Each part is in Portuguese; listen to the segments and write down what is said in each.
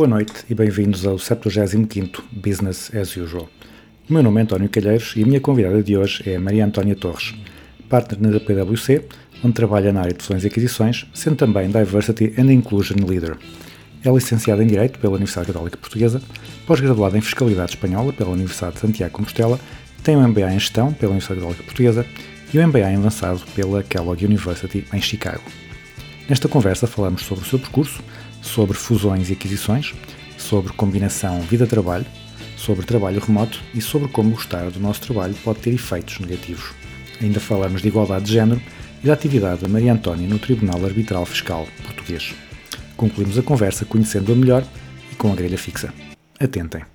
Boa noite e bem-vindos ao 75º Business as Usual. O meu nome é António Calheiros e a minha convidada de hoje é Maria Antónia Torres, partner na PwC, onde trabalha na área de fusões e aquisições, sendo também Diversity and Inclusion Leader. É licenciada em Direito pela Universidade Católica Portuguesa, pós-graduada em Fiscalidade Espanhola pela Universidade de Santiago Compostela, tem um MBA em Gestão pela Universidade Católica Portuguesa e um MBA em Avançado pela Kellogg University em Chicago. Nesta conversa falamos sobre o seu percurso, sobre fusões e aquisições, sobre combinação vida-trabalho, sobre trabalho remoto e sobre como gostar do nosso trabalho pode ter efeitos negativos. Ainda falamos de igualdade de género e da atividade da Maria Antónia no Tribunal Arbitral Fiscal Português. Concluímos a conversa conhecendo-a melhor e com a grelha fixa. Atentem.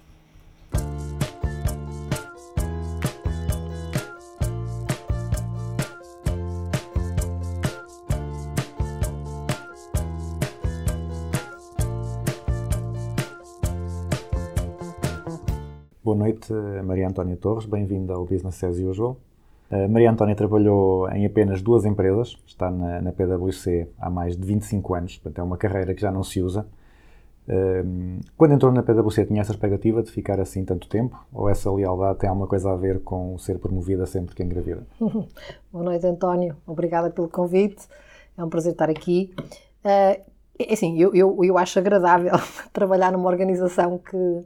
Boa noite, Maria Antónia Torres. Bem-vinda ao Business as Usual. A Maria Antónia trabalhou em apenas duas empresas, está na, na PwC há mais de 25 anos, portanto é uma carreira que já não se usa. Um, Quando entrou na PwC tinha essa expectativa de ficar assim tanto tempo? Ou essa lealdade tem alguma coisa a ver com ser promovida sempre que engravida? Boa noite, António. Obrigada pelo convite. É um prazer estar aqui. Eh, é assim, eu, eu, eu acho agradável trabalhar numa organização que,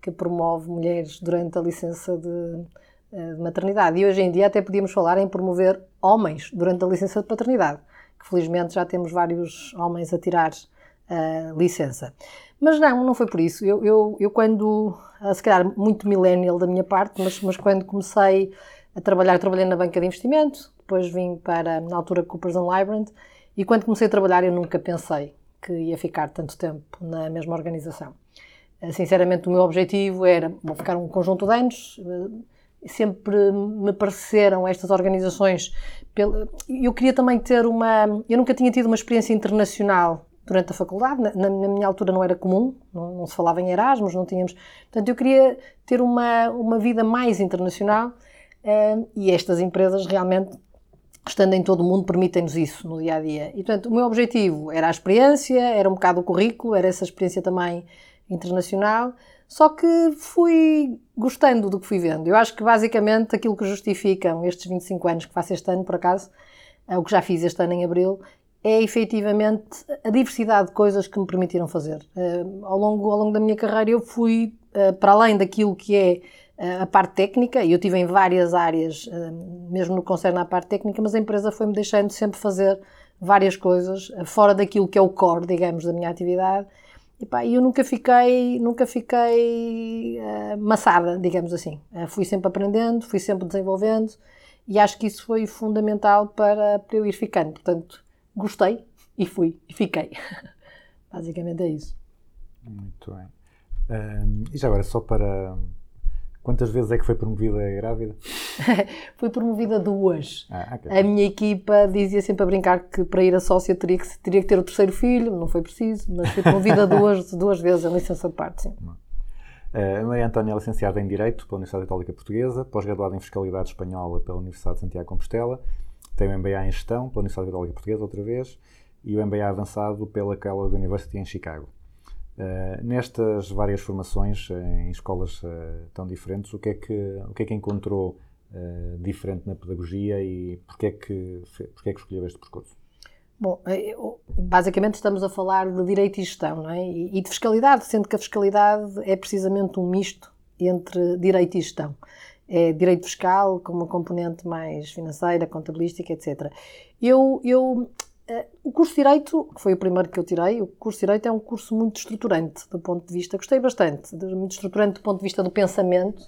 que promove mulheres durante a licença de, eh, de maternidade. E hoje em dia até podíamos falar em promover homens durante a licença de paternidade, que felizmente já temos vários homens a tirar a licença. Mas não, não foi por isso. Eu, eu, eu quando, ah, se calhar muito millennial da minha parte, mas, mas quando comecei a trabalhar, trabalhei na banca de investimento, depois vim para, na altura, Coopers and Lybrand, e quando comecei a trabalhar eu nunca pensei que ia ficar tanto tempo na mesma organização. Sinceramente, o meu objetivo era bom, ficar um conjunto de anos. ah, Sempre me pareceram estas organizações. Eu queria também ter uma. Eu nunca tinha tido uma experiência internacional durante a faculdade. Na, na- minha altura não era comum, não, não se falava em Erasmus, não tínhamos. Portanto, eu queria ter uma, uma vida mais internacional ah, e estas empresas realmente estando em todo o mundo, permitem-nos isso no dia a dia. E, portanto, o meu objetivo era a experiência, era um bocado o currículo, era essa experiência também internacional, só que fui gostando do que fui vendo. Eu acho que basicamente aquilo que justificam estes 25 anos que faço este ano, por acaso, é o que já fiz este ano em abril, é efetivamente a diversidade de coisas que me permitiram fazer. Eh, ao, longo, ao longo da minha carreira, eu fui eh, para além daquilo que é a parte técnica, e eu tive em várias áreas, mesmo no que concerne à parte técnica, mas a empresa foi-me deixando sempre fazer várias coisas fora daquilo que é o core, digamos, da minha atividade. E pá, eu nunca fiquei, nunca fiquei eh, maçada, digamos assim. Eh, fui sempre aprendendo, fui sempre desenvolvendo e acho que isso foi fundamental para, para eu ir ficando. Portanto, gostei e fui e fiquei. Basicamente é isso. Muito bem. Ahm, e já agora, só para. Quantas vezes é que foi promovida grávida? Fui promovida duas. Ah, ok. A minha equipa dizia sempre a brincar que para ir a sócia teria que, teria que ter o terceiro filho, não foi preciso, mas fui promovida duas, duas vezes em licença de parte, sim. Eh, A Maria Antónia é licenciada em Direito pela Universidade Católica Portuguesa, pós-graduada em Fiscalidade Espanhola pela Universidade de Santiago de Compostela, tem o MBA em Gestão pela Universidade Católica Portuguesa, outra vez, e o MBA avançado pela Kellogg University em Chicago. Eh, nestas várias formações eh, em escolas eh, tão diferentes, o que é que, o que, é que encontrou diferente na pedagogia e porquê é que, porquê é que escolheu este percurso? Bom, basicamente estamos a falar de direito e gestão, não é? E de fiscalidade, sendo que a fiscalidade é precisamente um misto entre direito e gestão. É direito fiscal com uma componente mais financeira, contabilística, etc. Eu, eu, o curso de Direito, que foi o primeiro que eu tirei, o curso de Direito é um curso muito estruturante do ponto de vista, gostei bastante, muito estruturante do ponto de vista do pensamento.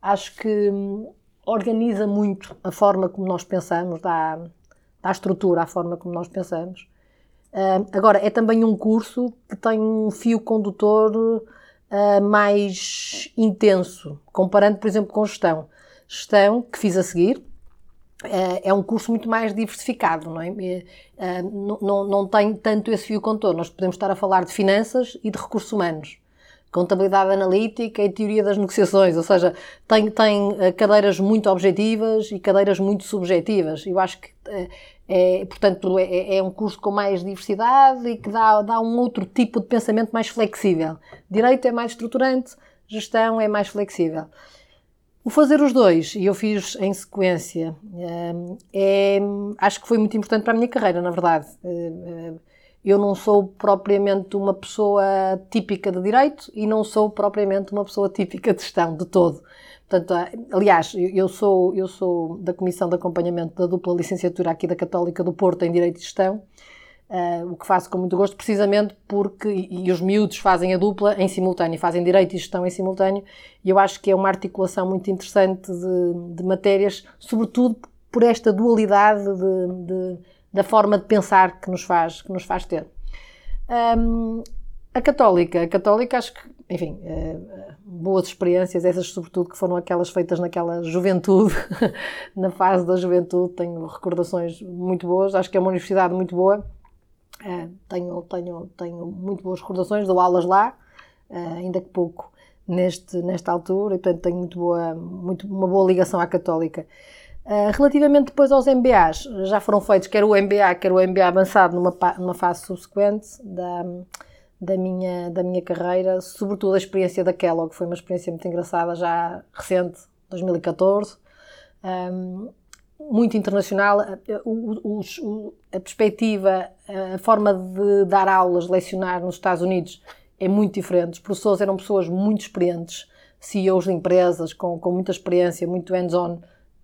Acho que hum, organiza muito a forma como nós pensamos, dá, dá estrutura à forma como nós pensamos. Ah, agora, é também um curso que tem um fio condutor ah, mais intenso, comparando, por exemplo, com gestão. Gestão, que fiz a seguir, é é um curso muito mais diversificado, não é? É, ah, Não, não, não tem tanto esse fio condutor. Nós podemos estar a falar de finanças e de recursos humanos, contabilidade analítica e teoria das negociações, ou seja, tem, tem eh, cadeiras muito objetivas e cadeiras muito subjetivas. Eu acho que, eh, é, portanto, é, é um curso com mais diversidade e que dá, dá um outro tipo de pensamento mais flexível. Direito é mais estruturante, gestão é mais flexível. O fazer os dois, e eu fiz em sequência, hum, é, acho que foi muito importante para a minha carreira, na verdade. Hum, Eu não sou propriamente uma pessoa típica de direito e não sou propriamente uma pessoa típica de gestão, de todo. Portanto, aliás, eu sou, eu sou da Comissão de Acompanhamento da dupla licenciatura aqui da Católica do Porto em Direito e Gestão, Uh, o que faço com muito gosto, precisamente porque, e, e os miúdos fazem a dupla em simultâneo, fazem direito e gestão em simultâneo, e eu acho que é uma articulação muito interessante de, de matérias, sobretudo por esta dualidade de- de- da forma de pensar que nos faz, que nos faz ter. Um, a católica, a católica acho que, enfim, eh, boas experiências, essas sobretudo que foram aquelas feitas naquela juventude, na fase da juventude, tenho recordações muito boas, acho que é uma universidade muito boa, tenho, tenho, tenho muito boas recordações, dou aulas lá, eh, ainda que pouco neste, nesta altura, e portanto tenho muito boa, muito, uma boa ligação à católica. Uh, relativamente depois aos MBAs, já foram feitos quer o MBA, quer o MBA avançado numa, numa fase subsequente da, da, minha, da minha carreira, sobretudo a experiência da Kellogg, foi uma experiência muito engraçada, já recente, 2014, um, muito internacional, os- o- a perspectiva, a forma de dar aulas, lecionar nos Estados Unidos é muito diferente, os professores eram pessoas muito experientes, CEOs de empresas com, com muita experiência, muito hands-on,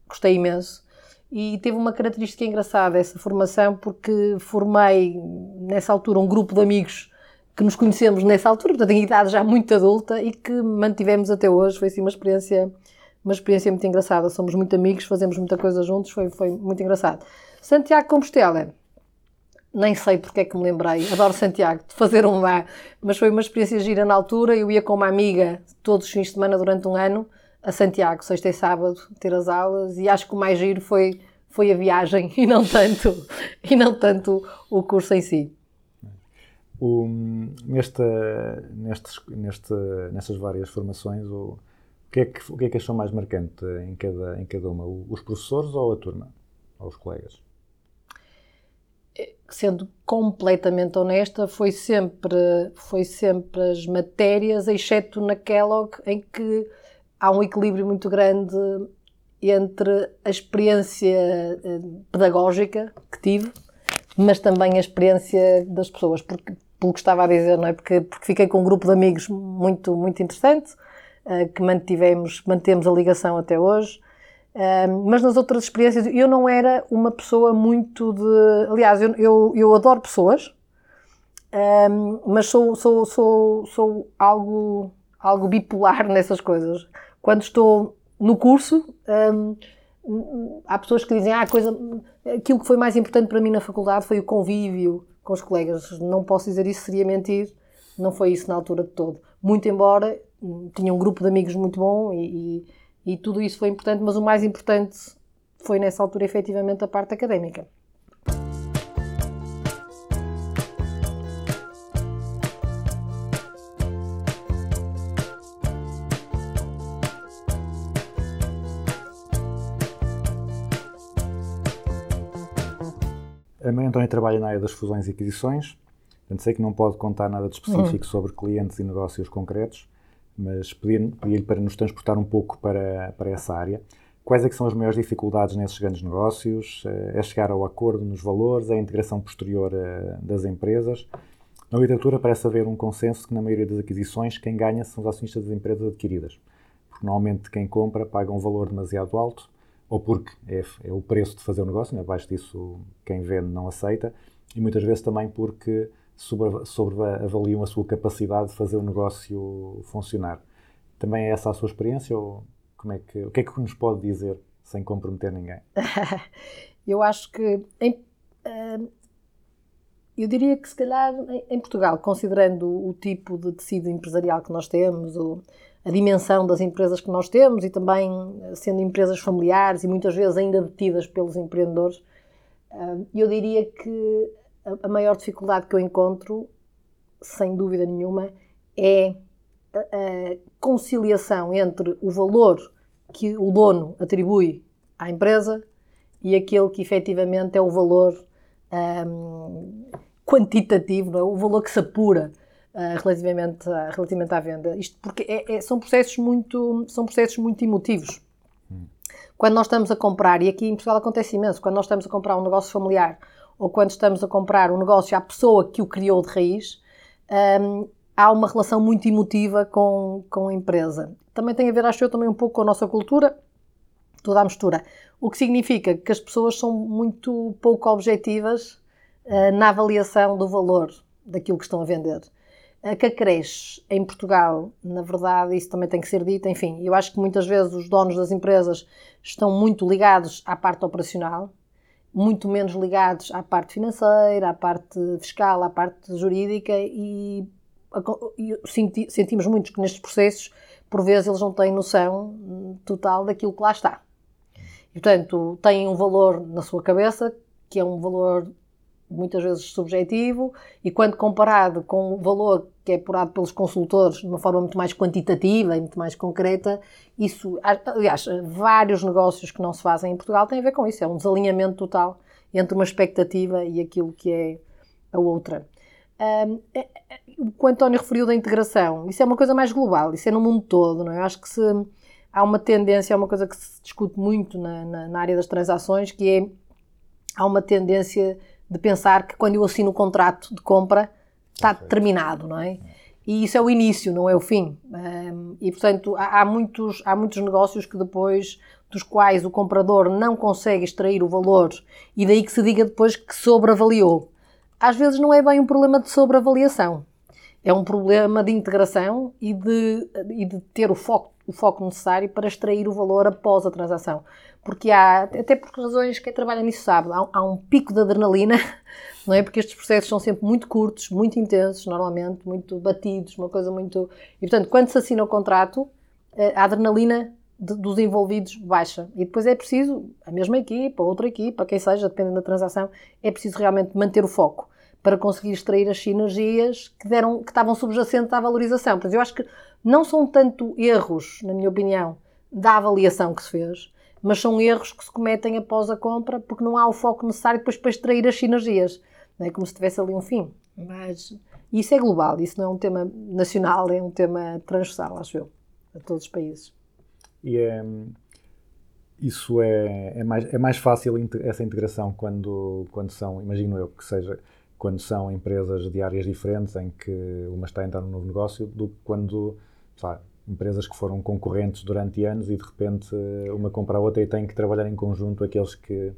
gostei imenso. E teve uma característica engraçada essa formação, porque formei nessa altura um grupo de amigos que nos conhecemos nessa altura, portanto, em idade já muito adulta e que mantivemos até hoje. Foi assim uma experiência, uma experiência muito engraçada. Somos muito amigos, fazemos muita coisa juntos, foi, foi muito engraçado. Santiago Compostela, nem sei porque é que me lembrei, adoro Santiago, de fazer um lá, mas foi uma experiência gira na altura. Eu ia com uma amiga todos os fins de semana durante um ano a Santiago, sexta e sábado, ter as aulas, e acho que o mais giro foi, foi a viagem e não tanto, e não tanto o curso em si. O, nesta, nestes, neste, nestas várias formações, o, o, que é que, o que é que achou mais marcante em cada, em cada uma? Os professores ou a turma? Ou os colegas? sendo completamente honesta, foi sempre, foi sempre as matérias, exceto na Kellogg, em que há um equilíbrio muito grande entre a experiência eh, pedagógica que tive, mas também a experiência das pessoas, porque, pelo que estava a dizer, não é? Porque, porque fiquei com um grupo de amigos muito, muito interessante, que mantivemos, mantemos a ligação até hoje. Um, mas nas outras experiências eu não era uma pessoa muito de. Aliás, eu, eu, eu adoro pessoas, um, mas sou, sou, sou, sou algo, algo bipolar nessas coisas. Quando estou no curso, há pessoas que dizem: ah, coisa, aquilo que foi mais importante para mim na faculdade foi o convívio com os colegas. Não posso dizer isso, seria mentir. Não foi isso na altura de todo. Muito embora tinha um grupo de amigos muito bom e, e e tudo isso foi importante, mas o mais importante foi nessa altura efetivamente a parte académica. A Maria Antónia trabalha na área das fusões e aquisições, portanto sei que não pode contar nada de específico sobre clientes e negócios concretos, mas pedir-lhe para nos transportar um pouco para, para essa área. Quais é que são as maiores dificuldades nesses grandes negócios? Eh, É chegar ao acordo nos valores? É a integração posterior eh, das empresas? Na literatura parece haver um consenso que na maioria das aquisições quem ganha são os acionistas das empresas adquiridas, porque normalmente quem compra paga um valor demasiado alto, ou porque é, é o preço de fazer o negócio, né? abaixo disso quem vende não aceita, e muitas vezes também porque sobreavaliam a sua capacidade de fazer o negócio funcionar. Também é essa a sua experiência ou como é que, o que é que nos pode dizer sem comprometer ninguém? Eu acho que em- eh, eu diria que se calhar em- Portugal, considerando o tipo de tecido empresarial que nós temos, o- a dimensão das empresas que nós temos e também eh, sendo empresas familiares e muitas vezes ainda detidas pelos empreendedores, ah, eu diria que a- maior dificuldade que eu encontro, sem dúvida nenhuma, é a, conciliação entre o valor que o dono atribui à empresa e aquele que efetivamente é o valor ahm, quantitativo, é? o valor que se apura ah, relativamente, à- relativamente à venda. Isto porque é- é- são, processos muito, são processos muito emotivos. Quando nós estamos a comprar, e aqui em Portugal acontece imenso, quando nós estamos a comprar um negócio familiar ou quando estamos a comprar um negócio à pessoa que o criou de raiz, hum, há uma relação muito emotiva com, com a empresa. Também tem a ver, acho eu, também um pouco com a nossa cultura, toda a mistura. O que significa que as pessoas são muito pouco objetivas eh, na avaliação do valor daquilo que estão a vender. A que acresce em Portugal, na verdade, isso também tem que ser dito, enfim, eu acho que muitas vezes os donos das empresas estão muito ligados à parte operacional, muito menos ligados à parte financeira, à parte fiscal, à parte jurídica e, e senti- sentimos muitos que nestes processos, por vezes, eles não têm noção hum, total daquilo que lá está. E, portanto, têm um valor na sua cabeça, que é um valor muitas vezes subjetivo, e quando comparado com o valor que é apurado pelos consultores de uma forma muito mais quantitativa e muito mais concreta, isso, aliás, vários negócios que não se fazem em Portugal têm a ver com isso, é um desalinhamento total entre uma expectativa e aquilo que é a outra. Hum, é- é- o que o António referiu da integração, isso é uma coisa mais global, isso é no mundo todo, não é? Eu acho que se, há uma tendência, é uma coisa que se discute muito na, na- na área das transações, que é, há uma tendência de pensar que quando eu assino o contrato de compra, está terminado, não é? E isso é o início, não é o fim. Hum, e, portanto, há, há muitos, há muitos negócios que depois, dos quais o comprador não consegue extrair o valor e daí que se diga depois que sobreavaliou. Às vezes não é bem um problema de sobreavaliação. É um problema de integração e de, e de ter o foco, o foco necessário para extrair o valor após a transação. Porque há, até por razões que quem trabalha nisso sabe, há, há um pico de adrenalina, não é? Porque estes processos são sempre muito curtos, muito intensos, normalmente, muito batidos, uma coisa muito. E portanto, quando se assina o contrato, eh, a adrenalina de- dos envolvidos baixa. E depois é preciso, a mesma equipa, outra equipa, quem seja, dependendo da transação, é preciso realmente manter o foco para conseguir extrair as sinergias que, deram, que estavam subjacentes à valorização. Portanto, eu acho que não são tanto erros, na minha opinião, da avaliação que se fez, mas são erros que se cometem após a compra porque não há o foco necessário depois para extrair as sinergias. Não é como se tivesse ali um fim. Mas isso é global, isso não é um tema nacional, é um tema transversal, acho eu, a todos os países. E é, isso é, é, mais, é mais fácil essa integração quando, quando são, imagino eu que seja, quando são empresas de áreas diferentes em que uma está a entrar num novo negócio do que quando, lá, empresas que foram concorrentes durante anos e de repente uma compra a outra e têm que trabalhar em conjunto aqueles que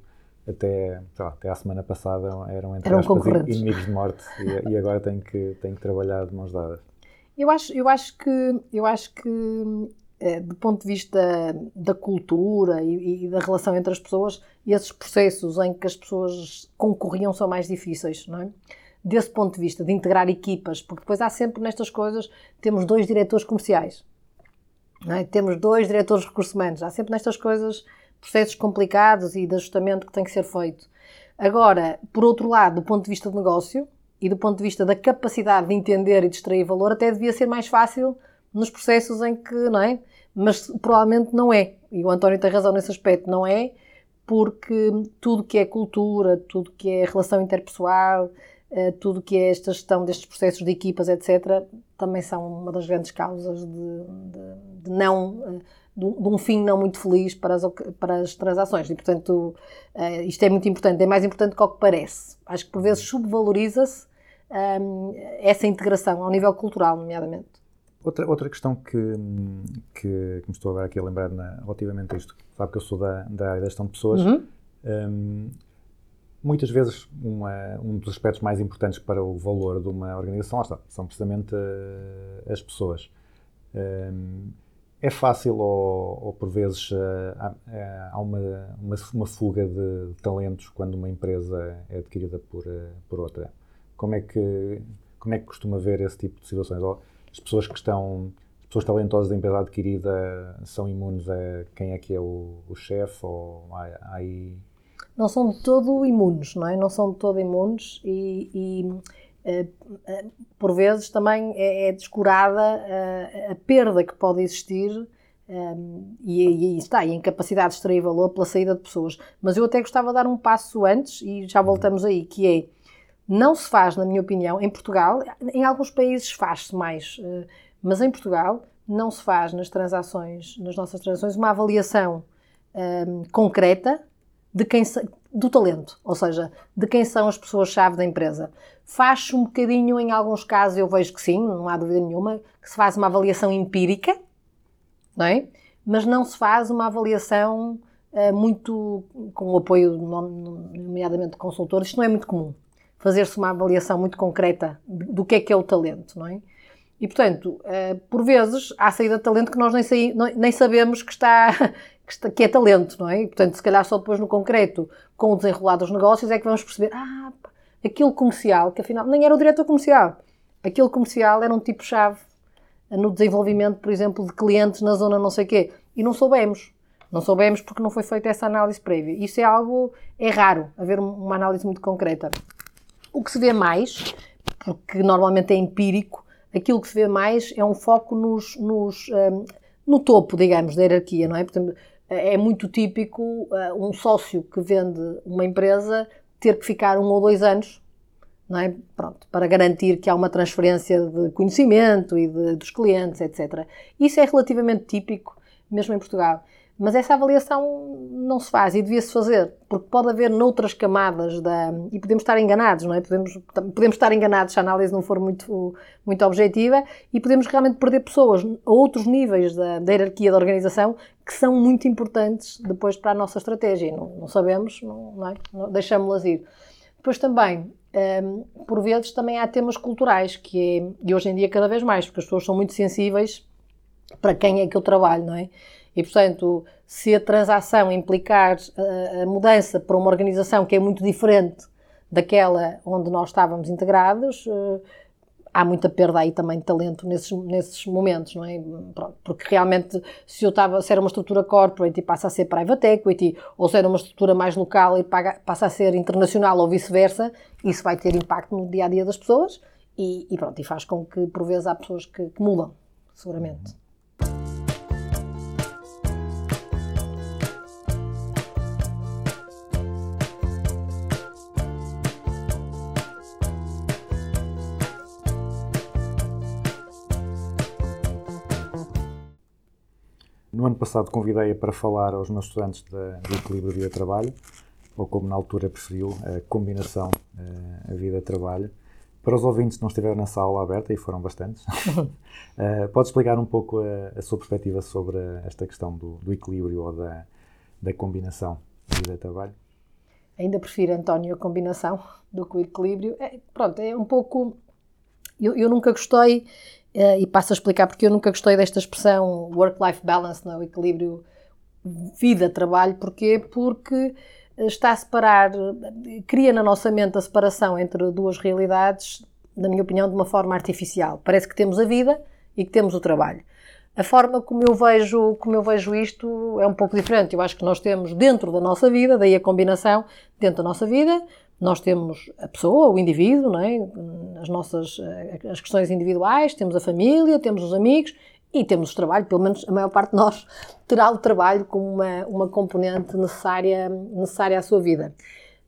até, lá, até à semana passada eram, entre Eram aspas, inimigos de morte e, e agora têm que, têm que trabalhar de mãos dadas. Eu acho, eu acho que, eu acho que eh, do ponto de vista da cultura e, e da relação entre as pessoas, esses processos em que as pessoas concorriam são mais difíceis, não é? Desse ponto de vista, de integrar equipas, porque depois há sempre nestas coisas, temos dois diretores comerciais, é? temos dois diretores de recursos humanos, há sempre nestas coisas processos complicados e de ajustamento que tem que ser feito. Agora, por outro lado, do ponto de vista de negócio e do ponto de vista da capacidade de entender e de extrair valor, até devia ser mais fácil nos processos em que, não é? Mas provavelmente não é. E o António tem razão nesse aspecto, não é? Porque tudo que é cultura, tudo que é relação interpessoal, tudo que é esta gestão destes processos de equipas, etc., também são uma das grandes causas de, de- de não, eh, de, um- fim não muito feliz para as, para as transações. E, portanto, eh, isto é muito importante, é mais importante que o que parece. Acho que por vezes subvaloriza-se hum, essa integração ao nível cultural, nomeadamente. Outra, outra questão que, que, que me estou agora aqui a lembrar na, relativamente a isto, sabe que eu sou da, da área da gestão de pessoas, Uhum. hum, muitas vezes uma- um dos aspectos mais importantes para o valor de uma organização está, são precisamente eh, as pessoas. Hum, é fácil ou, ou por vezes eh, há, eh, uma, uma, uma fuga de talentos quando uma empresa é adquirida por, eh, por outra. Como é que, como é que costuma ver esse tipo de situações? Ou as pessoas que estão, as pessoas talentosas da empresa adquirida são imunes a quem é que é o, o chefe? Ou há, há aí... não são de todo imunes, não é? Não são de todo imunes e, e, eh, eh, por vezes também é, é descurada eh, a perda que pode existir eh, e, e está, e a incapacidade de extrair valor pela saída de pessoas. Mas eu até gostava de dar um passo antes e já voltamos aí, que é, não se faz, na minha opinião, em Portugal, em alguns países faz-se mais, mas em Portugal não se faz nas transações, nas nossas transações, uma avaliação eh, concreta de quem do talento, ou seja, de quem são as pessoas-chave da empresa. Faz-se um bocadinho, em alguns casos, eu vejo que sim, não há dúvida nenhuma, que se faz uma avaliação empírica, não é? Mas não se faz uma avaliação eh, muito com o apoio, nom- nomeadamente de consultores. Isto não é muito comum. Fazer-se uma avaliação muito concreta do que é que é o talento, não é? E, portanto, eh, por vezes, há saída de talento que nós nem, saí- nem sabemos que está, que que é talento, não é? E, portanto, se calhar só depois no concreto, com o desenrolar dos negócios, é que vamos perceber, ah, aquele comercial, que afinal nem era o diretor comercial, aquele comercial era um tipo-chave no desenvolvimento, por exemplo, de clientes na zona não sei quê. E não soubemos. Não soubemos porque não foi feita essa análise prévia. Isso é algo, é raro, haver um- uma análise muito concreta. O que se vê mais, porque normalmente é empírico, aquilo que se vê mais é um foco nos, nos, hum, no topo, digamos, da hierarquia, não é? Portanto, é muito típico uh, um sócio que vende uma empresa ter que ficar um ou dois anos é? Pronto, para garantir que há uma transferência de conhecimento e de- dos clientes, etc. Isso é relativamente típico, mesmo em Portugal. Mas essa avaliação não se faz e devia-se fazer, porque pode haver noutras camadas da. E podemos estar enganados, não é? Podemos, podemos estar enganados se a análise não for muito, muito objetiva e podemos realmente perder pessoas a outros níveis da, da hierarquia da organização que são muito importantes depois para a nossa estratégia. E Não, não sabemos, não, não é? Deixamos-las ir. Depois também, hum, por vezes, também há temas culturais, que é, e hoje em dia cada vez mais, porque as pessoas são muito sensíveis para quem é que eu trabalho, não é? E, portanto, se a transação implicar a, a mudança para uma organização que é muito diferente daquela onde nós estávamos integrados, eh, há muita perda aí também de talento nesses, nesses momentos, não é? Pronto, porque realmente, se eu estava, se era uma estrutura corporate e passa a ser private equity, ou se era uma estrutura mais local e passa a ser internacional ou vice-versa, isso vai ter impacto no dia a dia das pessoas e, e pronto, e faz com que por vezes há pessoas que, que mudam, seguramente. No ano passado convidei-a para falar aos meus estudantes da- do equilíbrio vida-trabalho, ou como na altura preferiu, a combinação eh, a vida-trabalho. Para os ouvintes que não estiveram nessa aula aberta, e foram bastantes, eh, pode explicar um pouco a, a sua perspectiva sobre esta questão do, do equilíbrio ou da, da combinação vida-trabalho? Ainda prefiro, António, a combinação do que o equilíbrio. É, pronto, é um pouco. Eu, eu nunca gostei, eh, e passo a explicar porque eu nunca gostei desta expressão work-life balance, não é? o equilíbrio vida-trabalho. Porquê? Porque está a separar, eh, cria na nossa mente a separação entre duas realidades, na minha opinião, de uma forma artificial. Parece que temos a vida e que temos o trabalho. A forma como eu vejo, como eu vejo isto é um pouco diferente. Eu acho que nós temos dentro da nossa vida, daí a combinação, dentro da nossa vida, nós temos a pessoa, o indivíduo, é? as nossas eh, as questões individuais, temos a família, temos os amigos e temos o trabalho, pelo menos a maior parte de nós terá o trabalho como uma, uma componente necessária, necessária à sua vida.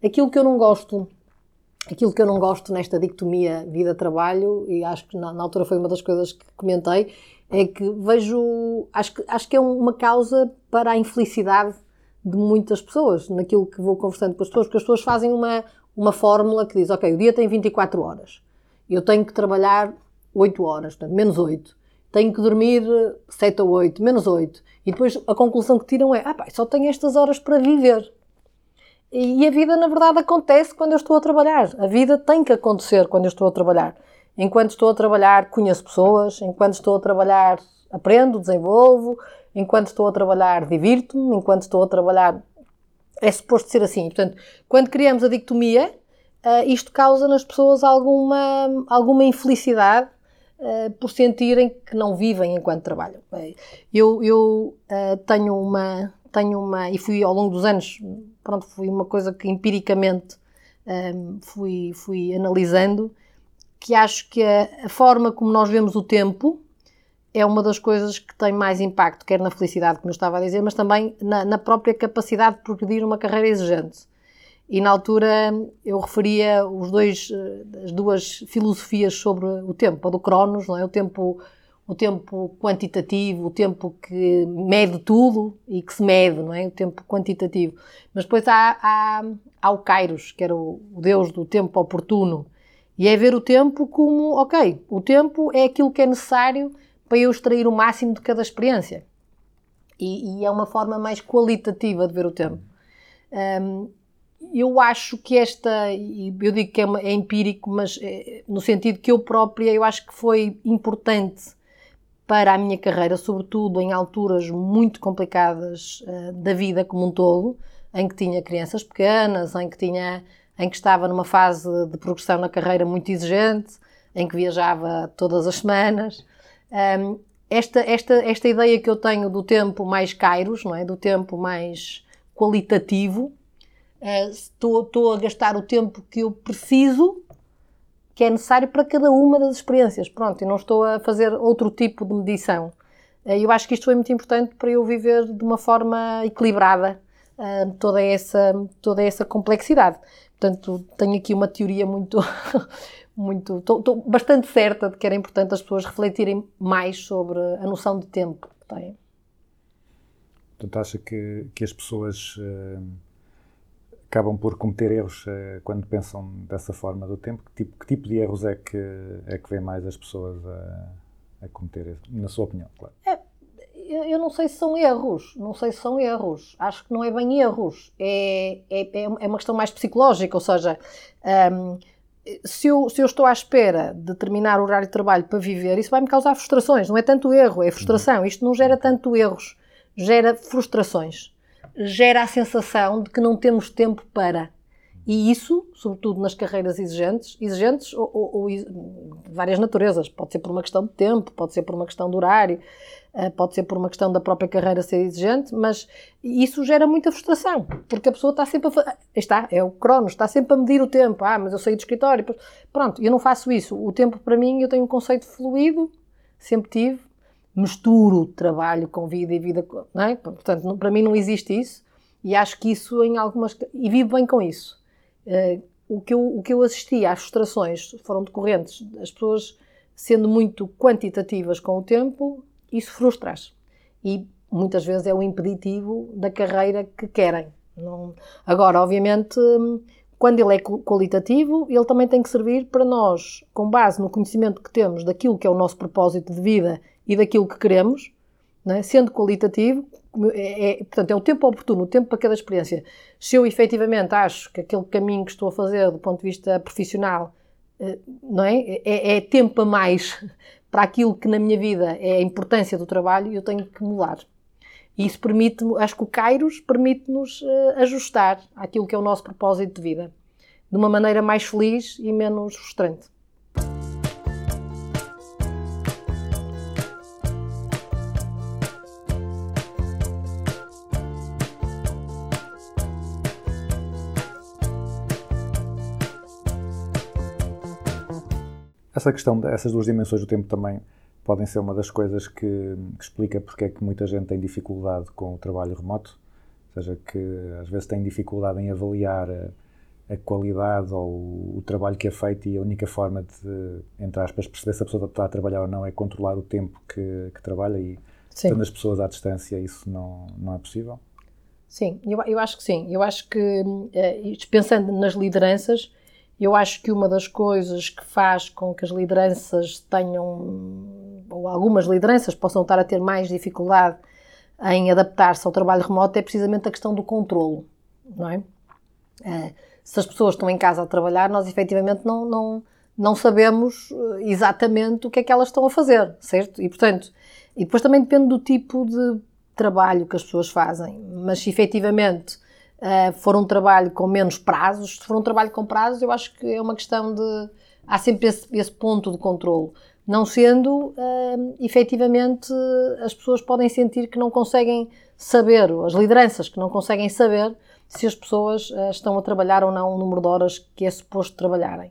Aquilo que eu não gosto aquilo que eu não gosto nesta dicotomia vida-trabalho, e acho que na, na, altura foi uma das coisas que comentei, é que vejo, acho que, acho que é uma causa para a infelicidade de muitas pessoas, naquilo que vou conversando com as pessoas, porque as pessoas fazem uma, uma fórmula que diz, ok, o dia tem 24 horas, eu tenho que trabalhar 8 horas, portanto, menos 8, tenho que dormir 7 ou 8, menos 8, e depois a conclusão que tiram é, ah pá, só tenho estas horas para viver. E a vida, na verdade, acontece quando eu estou a trabalhar. A vida tem que acontecer quando eu estou a trabalhar. Enquanto estou a trabalhar, conheço pessoas. Enquanto estou a trabalhar, aprendo, desenvolvo. Enquanto estou a trabalhar, divirto-me. Enquanto estou a trabalhar, é suposto ser assim. Portanto, quando criamos a dicotomia, ah, isto causa nas pessoas alguma, alguma infelicidade ah, por sentirem que não vivem enquanto trabalham. Eu, eu ah, tenho uma, tenho uma, e fui ao longo dos anos, pronto, foi uma coisa que empiricamente ah, fui, fui analisando, que acho que a, a forma como nós vemos o tempo é uma das coisas que tem mais impacto, quer na felicidade, como eu estava a dizer, mas também na, na própria capacidade de progredir uma carreira exigente. E na altura eu referia os dois, eh, as duas filosofias sobre o tempo, a do Cronos, não é? o, tempo, o tempo quantitativo, o tempo que mede tudo e que se mede, não é? o tempo quantitativo. Mas depois há, há, há o Kairos, que era o, o deus do tempo oportuno, e é ver o tempo como, ok, o tempo é aquilo que é necessário para eu extrair o máximo de cada experiência. E, e é uma forma mais qualitativa de ver o tempo. Hum, eu acho que esta, eu digo que é, uma- é empírico, mas eh, no sentido que eu própria, eu acho que foi importante para a minha carreira, sobretudo em alturas muito complicadas eh, da vida como um todo, em que tinha crianças pequenas, em que tinha, em que estava numa fase de progressão na carreira muito exigente, em que viajava todas as semanas. Um, esta, esta, esta ideia que eu tenho do tempo mais kairos, não é? do tempo mais qualitativo, eh, estou, a gastar o tempo que eu preciso, que é necessário para cada uma das experiências. Pronto, e não estou a fazer outro tipo de medição. Eh, Eu acho que isto foi muito importante para eu viver de uma forma equilibrada toda, essa, toda essa complexidade. Portanto, tenho aqui uma teoria muito. muito estou, bastante certa de que era importante as pessoas refletirem mais sobre a noção de tempo que têm. Portanto, acha que, que as pessoas eh, acabam por cometer erros eh, quando pensam dessa forma do tempo? Que tipo, que tipo de erros é que, é que vê mais as pessoas a, a cometer, na sua opinião, claro? Eu eu não sei se são erros, não sei se são erros. Acho que não é bem erros. É, é, é uma questão mais psicológica, ou seja, hum, se, eu, se eu estou à espera de terminar o horário de trabalho para viver, isso vai-me causar frustrações. Não é tanto erro, é frustração. Isto não gera tanto erros, gera frustrações. Gera a sensação de que não temos tempo para. E isso, sobretudo nas carreiras exigentes, exigentes ou, ou- ou várias naturezas. Pode ser por uma questão de tempo, pode ser por uma questão de horário, pode ser por uma questão da própria carreira ser exigente, mas isso gera muita frustração, porque a pessoa está sempre a fa- está, é o cronos, está sempre a medir o tempo. Ah, mas eu saí do escritório. Pronto, eu não faço isso. O tempo para mim, eu tenho um conceito fluido, sempre tive, misturo trabalho com vida e vida, não é? Portanto, para mim não existe isso e acho que isso em algumas e vivo bem com isso. Eh, o que eu o que eu assisti às frustrações foram decorrentes das pessoas sendo muito quantitativas com o tempo, isso frustra-as. E muitas vezes é o impeditivo da carreira que querem. Não- Agora, obviamente, hum, quando ele é qualitativo, ele também tem que servir para nós, com base no conhecimento que temos daquilo que é o nosso propósito de vida e daquilo que queremos, é? sendo qualitativo, é, é- portanto, é o tempo oportuno, o tempo para cada experiência. Se eu efetivamente acho que aquele caminho que estou a fazer do ponto de vista profissional eh, não é? É, é tempo a mais para aquilo que na minha vida é a importância do trabalho eu tenho que mudar. E isso permite-me, acho que o Kairos permite-nos eh, ajustar àquilo que é o nosso propósito de vida, de uma maneira mais feliz e menos frustrante. Essa questão, essas duas dimensões do tempo também podem ser uma das coisas que, que explica porque é que muita gente tem dificuldade com o trabalho remoto, ou seja, que às vezes tem dificuldade em avaliar a, a qualidade ou o, trabalho que é feito e a única forma de, entre aspas, perceber se a pessoa está a trabalhar ou não é controlar o tempo que, que trabalha e Sim. tendo as pessoas à distância isso não, não é possível. Sim, eu, eu acho que sim. Eu acho que, eh, pensando nas lideranças, eu acho que uma das coisas que faz com que as lideranças tenham, ou algumas lideranças possam estar a ter mais dificuldade em adaptar-se ao trabalho remoto é precisamente a questão do controlo, não é? Eh, se as pessoas estão em casa a trabalhar, nós efetivamente não, não, não sabemos eh, exatamente o que é que elas estão a fazer, certo? E portanto, e depois também depende do tipo de trabalho que as pessoas fazem, mas se efetivamente Uh, for um trabalho com menos prazos, se for um trabalho com prazos, eu acho que é uma questão de. Há sempre esse, esse ponto de controle. Não sendo, uh, efetivamente, as pessoas podem sentir que não conseguem saber, as lideranças que não conseguem saber se as pessoas uh, estão a trabalhar ou não o número de horas que é suposto trabalharem.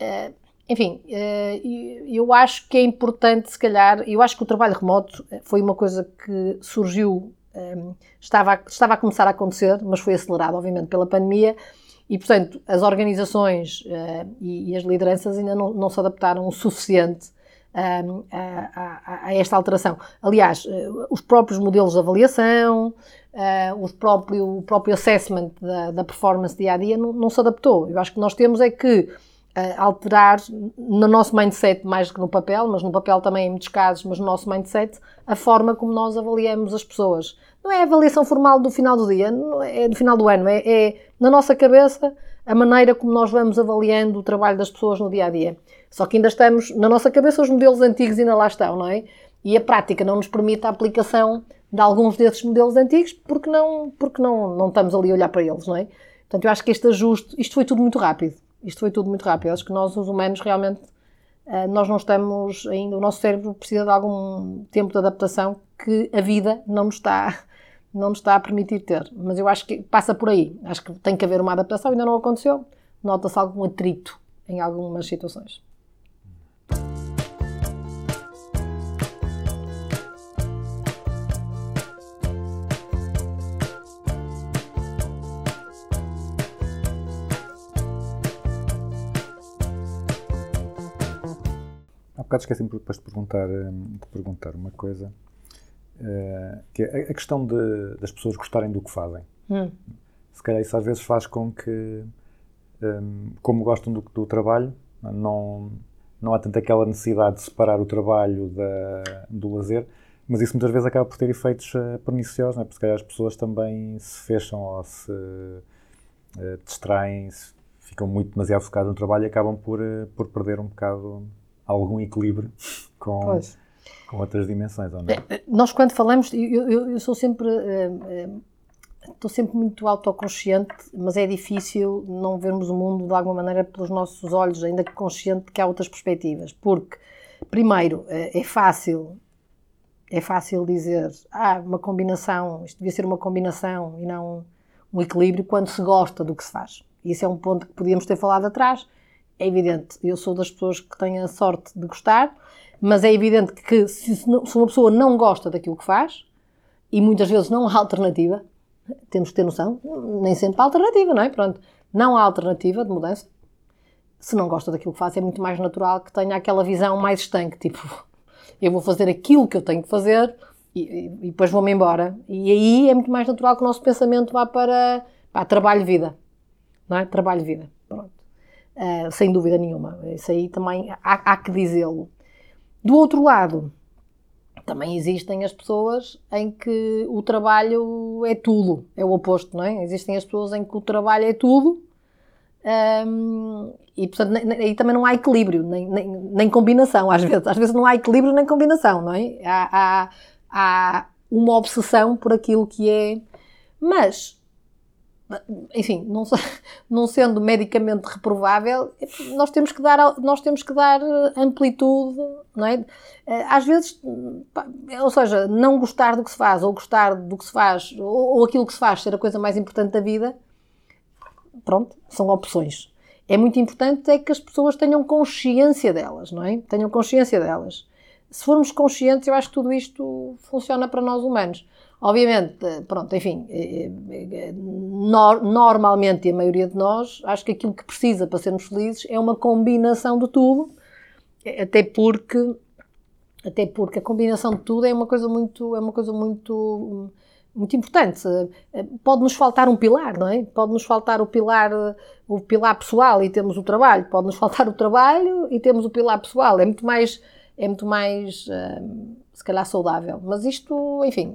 Uh, enfim, eu acho que é importante, se calhar, eu acho que o trabalho remoto foi uma coisa que surgiu, um, estava, a, estava a começar a acontecer, mas foi acelerado, obviamente, pela pandemia, e, portanto, as organizações e, e, as lideranças ainda não, não se adaptaram o suficiente a, a, a, esta alteração. Aliás, os próprios modelos de avaliação, uh, o, próprio, o próprio assessment da, da performance dia a dia não, não, se adaptou. Eu acho que nós temos é que uh, alterar no nosso mindset mais que no papel, mas no papel também em muitos casos, mas no nosso mindset, a forma como nós avaliamos as pessoas. Não é a avaliação formal do final do dia, é do final do ano, é, é na nossa cabeça a maneira como nós vamos avaliando o trabalho das pessoas no dia a dia. Só que ainda estamos, na nossa cabeça, os modelos antigos ainda lá estão, não é? E a prática não nos permite a aplicação de alguns desses modelos antigos porque não, porque não, não estamos ali a olhar para eles, não é? Portanto, eu acho que este ajuste, isto foi tudo muito rápido. Isto foi tudo muito rápido. Acho que nós, os humanos, realmente, eh, nós não estamos ainda, o nosso cérebro precisa de algum tempo de adaptação que a vida não nos está, não nos está a permitir ter. Mas eu acho que passa por aí. Acho que tem que haver uma adaptação, ainda não aconteceu. Nota-se algum atrito em algumas situações. Bocado esqueci-me depois de perguntar, hum, de perguntar uma coisa, uh, que é a questão de, das pessoas gostarem do que fazem. Hum. Se calhar isso às vezes faz com que, um, como gostam do, do, trabalho, não, não há tanto aquela necessidade de separar o trabalho da, do lazer, mas isso muitas vezes acaba por ter efeitos uh, perniciosos, é? porque se calhar as pessoas também se fecham ou se uh, distraem, -se, ficam muito demasiado focadas no trabalho e acabam por, por perder um bocado algum equilíbrio com, com outras dimensões, ou não? É, é, nós, quando falamos, eu, eu, eu sou sempre. Uh, estou sempre muito autoconsciente, mas é difícil não vermos o mundo de alguma maneira pelos nossos olhos, ainda que consciente que há outras perspectivas. Porque, primeiro, é fácil, é fácil dizer, ah, uma combinação, isto devia ser uma combinação e não um equilíbrio quando se gosta do que se faz. Isso é um ponto que podíamos ter falado atrás é evidente, eu sou das pessoas que têm a sorte de gostar, mas é evidente que se, uma pessoa não gosta daquilo que faz, e muitas vezes não há alternativa, temos que ter noção, nem sempre há alternativa, não é? Pronto, não há alternativa de mudança. Se não gosta daquilo que faz, é muito mais natural que tenha aquela visão mais estanque, tipo, eu vou fazer aquilo que eu tenho que fazer e, e, depois vou-me embora. E aí é muito mais natural que o nosso pensamento vá para, para trabalho-vida, não é? Trabalho-vida. Uh, sem dúvida nenhuma. Isso aí também há, há que dizê-lo. Do outro lado, também existem as pessoas em que o trabalho é tudo, é o oposto, não é? Existem as pessoas em que o trabalho é tudo e, portanto, aí também não há equilíbrio, nem, nem, nem, combinação, às vezes. Às vezes não há equilíbrio nem combinação, não é? Há, há, há uma obsessão por aquilo que é. Mas enfim, não, não, sendo medicamente reprovável, nós temos que dar, nós temos que dar eh, amplitude, não é? Eh, às vezes, ou seja, não gostar do que se faz, ou gostar do que se faz, ou, ou aquilo que se faz ser a coisa mais importante da vida, pronto, são opções. É muito importante é que as pessoas tenham consciência delas, não é? Tenham consciência delas. Se formos conscientes, eu acho que tudo isto funciona para nós humanos. Obviamente, pronto, enfim, eh, eh, normalmente, e a maioria de nós, acho que aquilo que precisa para sermos felizes é uma combinação de tudo, até porque, até porque a combinação de tudo é uma coisa muito, é uma coisa muito, muito importante. Pode-nos faltar um pilar, não é? Pode-nos faltar o pilar, o pilar pessoal e temos o trabalho. Pode-nos faltar o trabalho e temos o pilar pessoal. É muito mais, é muito mais, eh, se calhar, saudável. Mas isto, enfim,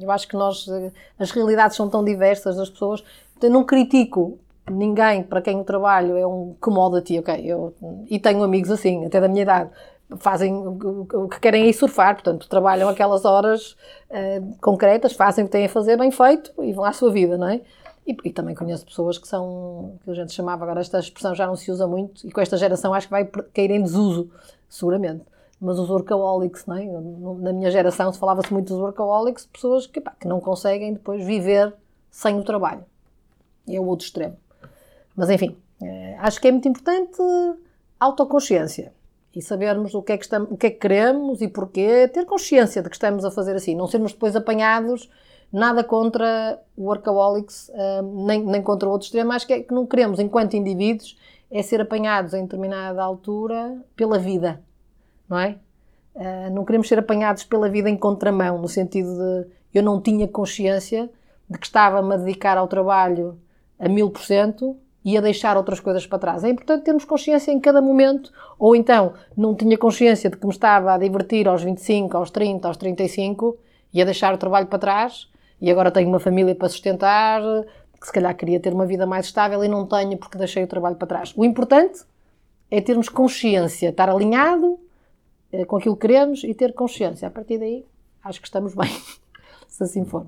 eu acho que nós, eh, as realidades são tão diversas das pessoas. Eu não critico ninguém para quem o trabalho é um commodity, ok? Eu, e tenho amigos assim, até da minha idade. Fazem o que querem ir surfar, portanto, trabalham aquelas horas uh, concretas, fazem o que têm a fazer bem feito e vão à sua vida, não é? E, e também conheço pessoas que são, que a gente chamava, agora esta expressão já não se usa muito, e com esta geração acho que vai cair em desuso, seguramente. Mas os workaholics, não é? Na minha geração se falava-se muito dos workaholics, pessoas que, pá, que não conseguem depois viver sem o trabalho. É o outro extremo. Mas enfim, eh, acho que é muito importante autoconsciência e sabermos o que, é que estamos, o que é que queremos e porquê, ter consciência de que estamos a fazer assim, não sermos depois apanhados, nada contra o workaholics, eh, nem, nem contra o outro extremo, acho que é que não queremos, enquanto indivíduos, é ser apanhados em determinada altura pela vida, não é? Eh, não queremos ser apanhados pela vida em contramão, no sentido de eu não tinha consciência de que estava-me a dedicar ao trabalho a mil por cento e a deixar outras coisas para trás. É importante termos consciência em cada momento, ou então não tinha consciência de que me estava a divertir aos 25, aos 30, aos 35 e a deixar o trabalho para trás e agora tenho uma família para sustentar, que se calhar queria ter uma vida mais estável e não tenho porque deixei o trabalho para trás. O importante é termos consciência, estar alinhado com aquilo que queremos e ter consciência. A partir daí, acho que estamos bem, se assim for.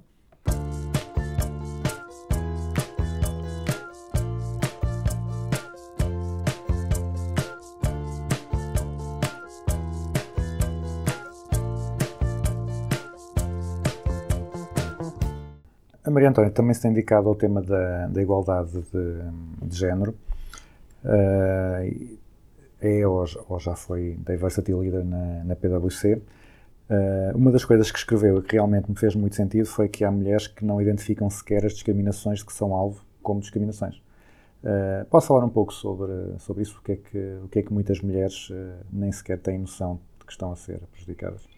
A Maria Antónia também se tem dedicado ao tema da, da igualdade de, de género. Eh, é ou, ou já foi Diversity Leader na, na PwC. Eh, uma das coisas que escreveu que realmente me fez muito sentido foi que há mulheres que não identificam sequer as discriminações que são alvo como discriminações. Eh, posso falar um pouco sobre, sobre isso? O que é que, o que, é que muitas mulheres eh, nem sequer têm noção de que estão a ser prejudicadas?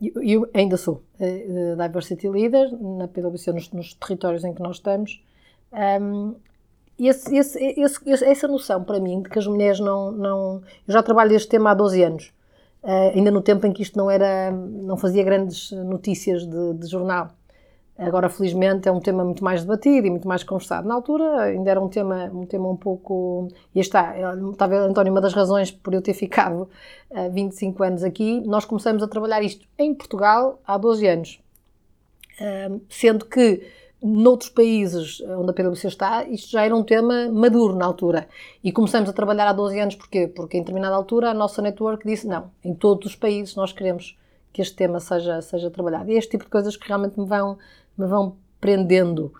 Eu, eu ainda sou Diversity Leader na PwC, nos, nos territórios em que nós estamos. Ahm, esse- esse- esse- essa noção, para mim, de que as mulheres não. não eu já trabalho este tema há 12 anos, eh, ainda no tempo em que isto não, era, não fazia grandes notícias de, de jornal. Agora, felizmente, é um tema muito mais debatido e muito mais conversado. Na altura, ainda era um tema um, tema um pouco. E está, talvez, António, uma das razões por eu ter ficado há 25 anos aqui, nós começamos a trabalhar isto em Portugal há 12 anos. Ahm, sendo que noutros países onde a PwC está, isto já era um tema maduro na altura. E começamos a trabalhar há 12 anos, porquê? Porque em determinada altura a nossa network disse não, em todos os países nós queremos que este tema seja, seja trabalhado. E é este tipo de coisas que realmente me vão, me vão prendendo.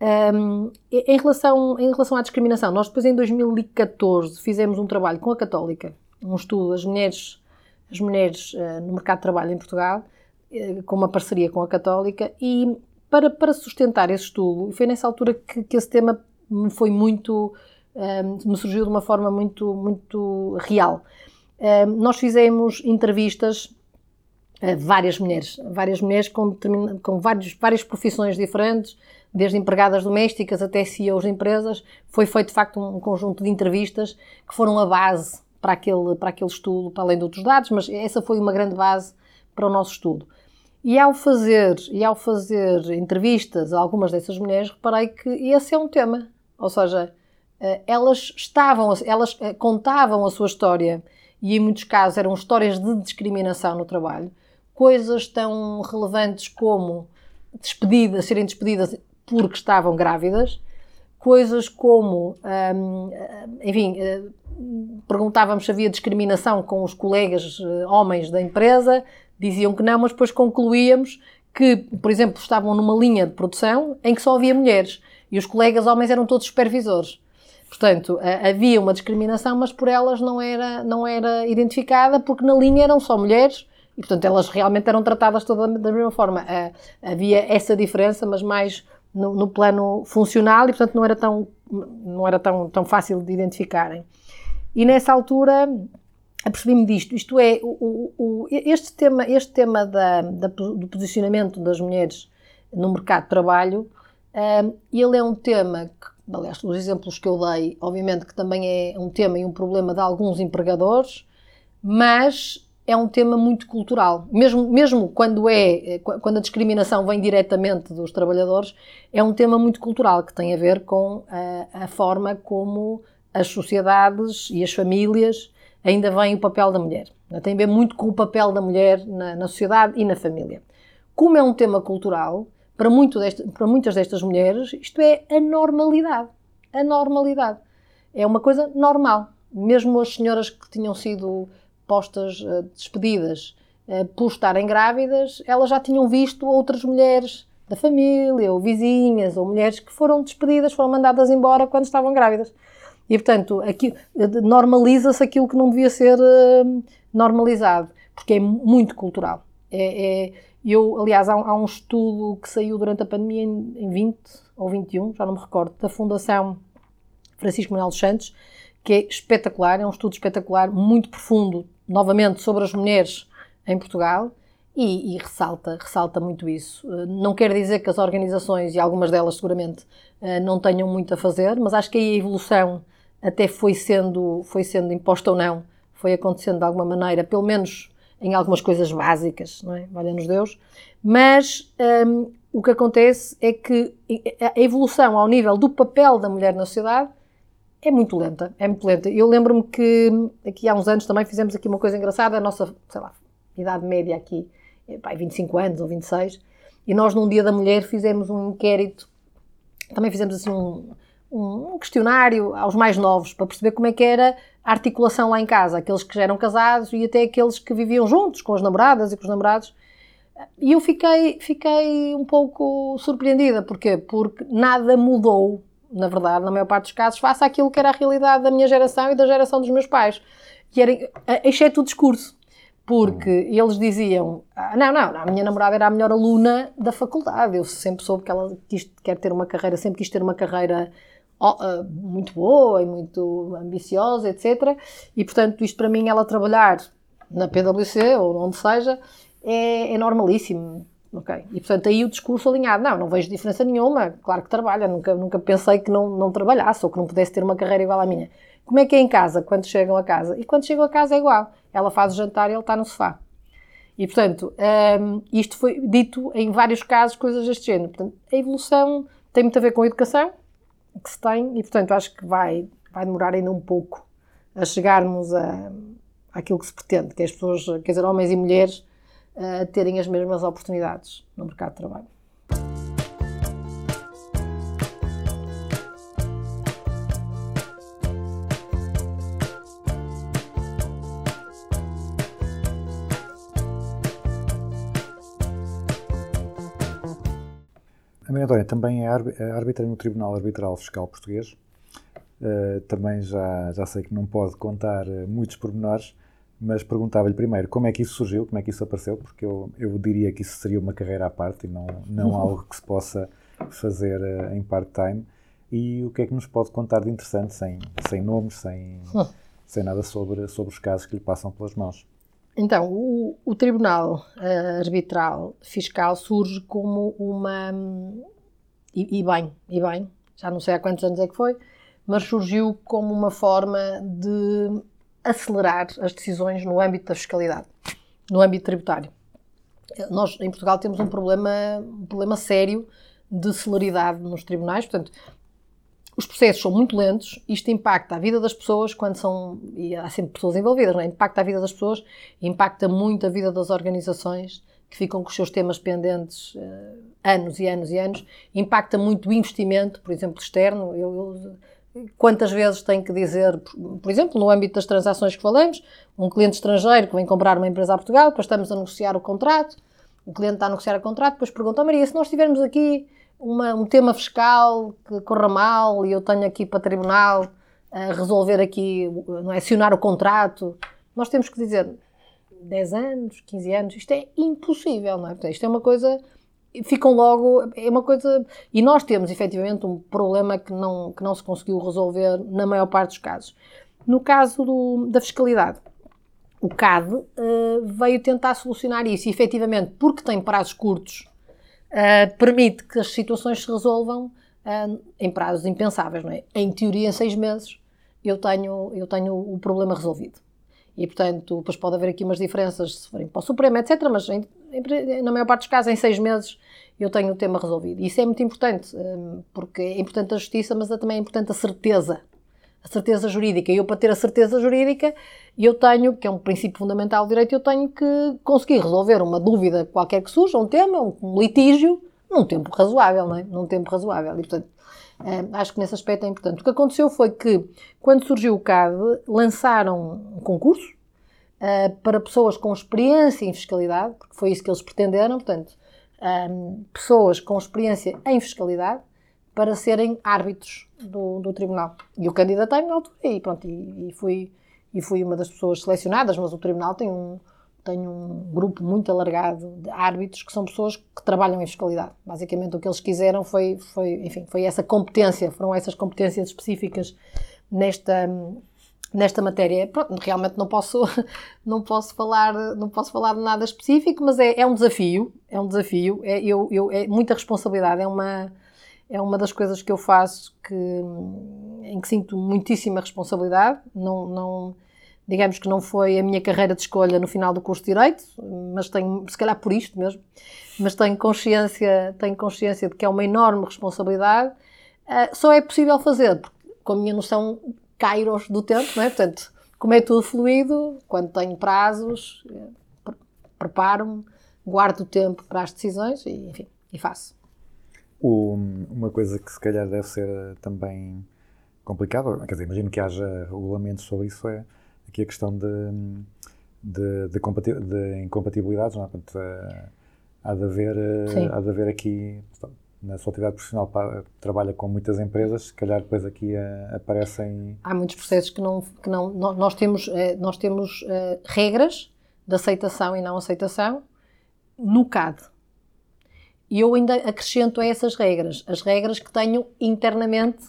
Um, em, relação, em relação à discriminação, nós depois em 2014 fizemos um trabalho com a Católica, um estudo das mulheres, as mulheres uh, no mercado de trabalho em Portugal, uh, com uma parceria com a Católica, e para, para sustentar esse estudo, foi nessa altura que, que esse tema me foi muito, um, me surgiu de uma forma muito, muito real. Um, nós fizemos entrevistas a várias mulheres, várias mulheres com, com vários, várias profissões diferentes, desde empregadas domésticas até CEOs de empresas, foi feito de facto um conjunto de entrevistas que foram a base para aquele, para aquele estudo, para além de outros dados, mas essa foi uma grande base para o nosso estudo. E ao fazer, e ao fazer entrevistas a algumas dessas mulheres, reparei que esse é um tema, ou seja, elas estavam, elas contavam a sua história e em muitos casos eram histórias de discriminação no trabalho, coisas tão relevantes como despedidas, serem despedidas porque estavam grávidas, coisas como, hum, enfim, perguntávamos se havia discriminação com os colegas homens da empresa, diziam que não, mas depois concluíamos que, por exemplo, estavam numa linha de produção em que só havia mulheres e os colegas homens eram todos supervisores. Portanto, havia uma discriminação, mas por elas não era, não era identificada porque na linha eram só mulheres e, portanto, elas realmente eram tratadas todas da mesma forma. Havia essa diferença, mas mais no, no, plano funcional e, portanto, não era tão, não era tão, tão fácil de identificarem. E nessa altura apercebi-me disto, isto é, o, o, este tema, este tema da, da, do posicionamento das mulheres no mercado de trabalho, ele é um tema que, aliás, os exemplos que eu dei, obviamente que também é um tema e um problema de alguns empregadores, mas é um tema muito cultural. Mesmo, mesmo quando, é, quando a discriminação vem diretamente dos trabalhadores, é um tema muito cultural que tem a ver com a, a forma como as sociedades e as famílias ainda veem o papel da mulher. Tem a ver muito com o papel da mulher na, na sociedade e na família. Como é um tema cultural, para, para muitas destas mulheres, isto é a normalidade. A normalidade. É uma coisa normal. Mesmo as senhoras que tinham sido postas, eh, despedidas, eh, por estarem grávidas, elas já tinham visto outras mulheres da família, ou vizinhas, ou mulheres que foram despedidas, foram mandadas embora quando estavam grávidas. E, portanto, normaliza-se aquilo que não devia ser eh, normalizado, porque é muito cultural. É, é- eu, aliás, há, há um estudo que saiu durante a pandemia em, em 20 ou 21, já não me recordo, da Fundação Francisco Manuel dos Santos, que é espetacular, é um estudo espetacular, muito profundo, novamente, sobre as mulheres em Portugal, e, e ressalta, ressalta muito isso. Eh, Não quer dizer que as organizações, e algumas delas seguramente, eh, não tenham muito a fazer, mas acho que aí a evolução até foi sendo, foi sendo imposta ou não, foi acontecendo de alguma maneira, pelo menos em algumas coisas básicas, não é? Valha-nos Deus. Mas hum, o que acontece é que a evolução ao nível do papel da mulher na sociedade é muito lenta, é muito lenta. Eu lembro-me que hum, aqui há uns anos também fizemos aqui uma coisa engraçada, a nossa, sei lá, idade média aqui, é, pá, 25 anos ou 26, e nós num dia da mulher fizemos um inquérito, também fizemos assim um, um questionário aos mais novos, para perceber como é que era a articulação lá em casa, aqueles que já eram casados e até aqueles que viviam juntos, com as namoradas e com os namorados. E eu fiquei, fiquei um pouco surpreendida. Porquê? Porque nada mudou, na verdade, na maior parte dos casos, face àquilo que era a realidade da minha geração e da geração dos meus pais. Que era, exceto o discurso. Porque eles diziam: "Ah, não, não, a minha namorada era a melhor aluna da faculdade. Eu sempre soube que ela quis, quer ter uma carreira, sempre quis ter uma carreira muito boa e muito ambiciosa, etc. E portanto, isto para mim, ela trabalhar na PwC ou onde seja, é, é normalíssimo. ok? E portanto, aí o discurso alinhado, não, não vejo diferença nenhuma, claro que trabalha, nunca, nunca pensei que não, não trabalhasse ou que não pudesse ter uma carreira igual à minha. Como é que é em casa, quando chegam a casa? E quando chegam a casa é igual. Ela faz o jantar e ele está no sofá. E, portanto, hum, isto foi dito em vários casos, coisas deste género. Portanto, a evolução tem muito a ver com a educação que se tem e, portanto, acho que vai, vai demorar ainda um pouco a chegarmos a, àquilo que se pretende, que é as pessoas, quer dizer, homens e mulheres, a terem as mesmas oportunidades no mercado de trabalho. Maria também é é árbitra no Tribunal Arbitral Fiscal Português. Uh, também já, já sei que não pode contar uh, muitos pormenores, mas perguntava-lhe primeiro como é que isso surgiu, como é que isso apareceu, porque eu, eu diria que isso seria uma carreira à parte e não, não algo que se possa fazer uh, em part-time. E o que é que nos pode contar de interessante, sem, sem nomes, sem, sem nada sobre, sobre os casos que lhe passam pelas mãos? Então, o, o Tribunal eh, Arbitral Fiscal surge como uma. E, e bem, e bem, já não sei há quantos anos é que foi, mas surgiu como uma forma de acelerar as decisões no âmbito da fiscalidade, no âmbito tributário. Nós, em Portugal, temos um problema, um problema sério de celeridade nos tribunais, portanto, os processos são muito lentos, isto impacta a vida das pessoas quando são, e há sempre pessoas envolvidas, não é? impacta a vida das pessoas, impacta muito a vida das organizações que ficam com os seus temas pendentes uh, anos e anos e anos, impacta muito o investimento, por exemplo, externo. Eu, eu, quantas vezes tenho que dizer, por, por exemplo, no âmbito das transações que falamos, um cliente estrangeiro que vem comprar uma empresa a Portugal, depois estamos a negociar o contrato, o cliente está a negociar o contrato, depois pergunta, oh, Maria, se nós tivermos aqui uma, um tema fiscal que corra mal e eu tenho aqui para tribunal a resolver aqui, não é, acionar o contrato, nós temos que dizer 10 anos, 15 anos, isto é impossível, não é? Isto é uma coisa, ficam logo, é uma coisa, e nós temos efetivamente um problema que não, que não se conseguiu resolver na maior parte dos casos. No caso do, da fiscalidade, o CAD uh, veio tentar solucionar isso e efetivamente, porque tem prazos curtos, Uh, permite que as situações se resolvam uh, em prazos impensáveis, não é? Em teoria, em seis meses, eu tenho, eu tenho o problema resolvido. E, portanto, depois pode haver aqui umas diferenças se forem para o Supremo, etc., mas em, em, na maior parte dos casos, em seis meses, eu tenho o tema resolvido. E isso é muito importante, um, porque é importante a justiça, mas também é importante a certeza. A certeza jurídica. E eu, para ter a certeza jurídica, eu tenho, que é um princípio fundamental do direito, eu tenho que conseguir resolver uma dúvida qualquer que surja, um tema, um, litígio, num tempo razoável, não é? Num tempo razoável. E, portanto, eh, acho que nesse aspecto é importante. O que aconteceu foi que, quando surgiu o CAD, lançaram um concurso eh, para pessoas com experiência em fiscalidade, porque foi isso que eles pretenderam, portanto, ehm, pessoas com experiência em fiscalidade para serem árbitros do, do tribunal. E eu candidatei-me na altura e pronto, e, e fui, e fui uma das pessoas selecionadas, mas o tribunal tem um, tem um grupo muito alargado de árbitros que são pessoas que trabalham em fiscalidade. Basicamente o que eles quiseram foi, foi, enfim, foi essa competência, foram essas competências específicas nesta, nesta matéria. Pronto, realmente não posso, não posso falar, não posso falar de nada específico, mas é, é um desafio, é um desafio, é, eu, eu, é muita responsabilidade, é uma, é uma das coisas que eu faço que, em que sinto muitíssima responsabilidade, não, não digamos que não foi a minha carreira de escolha no final do curso de Direito, mas tenho, se calhar por isto mesmo, mas tenho consciência, tenho consciência de que é uma enorme responsabilidade. Uh, só é possível fazer com a minha noção kairos do tempo, não é? Portanto, como é tudo fluido, quando tenho prazos, eh, preparo-me, guardo o tempo para as decisões e, enfim, e faço. Uma coisa que se calhar deve ser também complicada, quer dizer, imagino que haja regulamentos sobre isso, é aqui a questão de, de, de, compati de incompatibilidades, não é? Portanto, uh, há, de haver, uh, há de haver aqui, na sua atividade profissional, trabalha com muitas empresas, se calhar depois aqui aparecem... Há muitos processos que não... Que não nós temos, nós temos regras de aceitação e não aceitação no CAD. E eu ainda acrescento a essas regras as regras que tenho internamente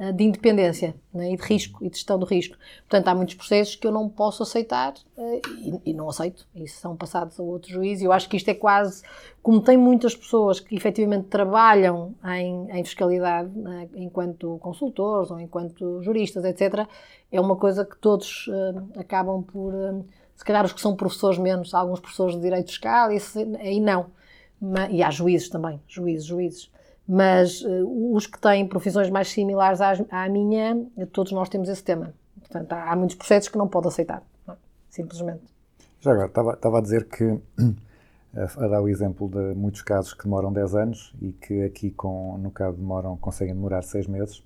eh, de independência né, e de risco e de gestão do risco. Portanto, há muitos processos que eu não posso aceitar uh, e, e, não aceito, e são passados a outro juiz. E eu acho que isto é quase, como tem muitas pessoas que efetivamente trabalham em, em fiscalidade, né, enquanto consultores ou enquanto juristas, etc., é uma coisa que todos uh, acabam por, uh, se calhar os que são professores menos, alguns professores de direito fiscal, isso aí não. E há juízes também, juízes, juízes mas uh, os que têm profissões mais similares à, à, minha, todos nós temos esse tema. Portanto, há, há muitos processos que não pode aceitar, não, é? simplesmente. Já agora, estava, estava a dizer que, a dar o exemplo de muitos casos que demoram 10 anos e que aqui, com, no caso, demoram, conseguem demorar 6 meses.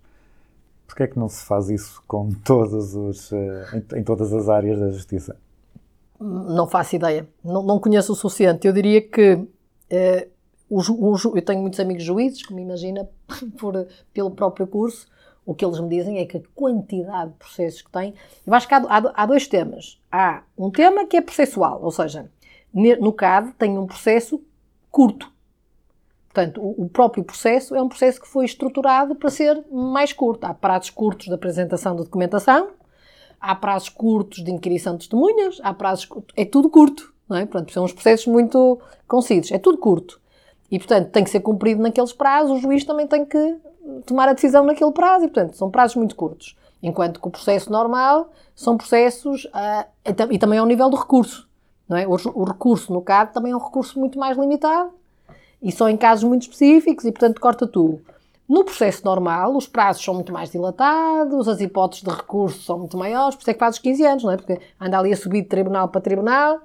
Porquê é que não se faz isso com todos os, eh, em, em todas as áreas da justiça? Não faço ideia. Não, não conheço o suficiente. Eu diria que eh, eu tenho muitos amigos juízes, como imagina, por, pelo próprio curso, o que eles me dizem é que a quantidade de processos que têm. Eu acho que há, há, há dois temas. Há um tema que é processual, ou seja, no CAD tem um processo curto. Portanto, o, o próprio processo é um processo que foi estruturado para ser mais curto. Há prazos curtos de apresentação de documentação, há prazos curtos de inquirição de testemunhas, há prazos. É tudo curto. Não é? São uns processos muito concisos. É tudo curto. E, portanto, tem que ser cumprido naqueles prazos, o juiz também tem que tomar a decisão naquele prazo, e, portanto, são prazos muito curtos. Enquanto que o processo normal são processos, uh, e também ao nível do recurso. Não é? o, recurso, no CAD, também é um recurso muito mais limitado, e só em casos muito específicos, e, portanto, corta tudo. No processo normal, os prazos são muito mais dilatados, as hipóteses de recurso são muito maiores, por isso é que faz os 15 anos, não é? Porque anda ali a subir de tribunal para tribunal,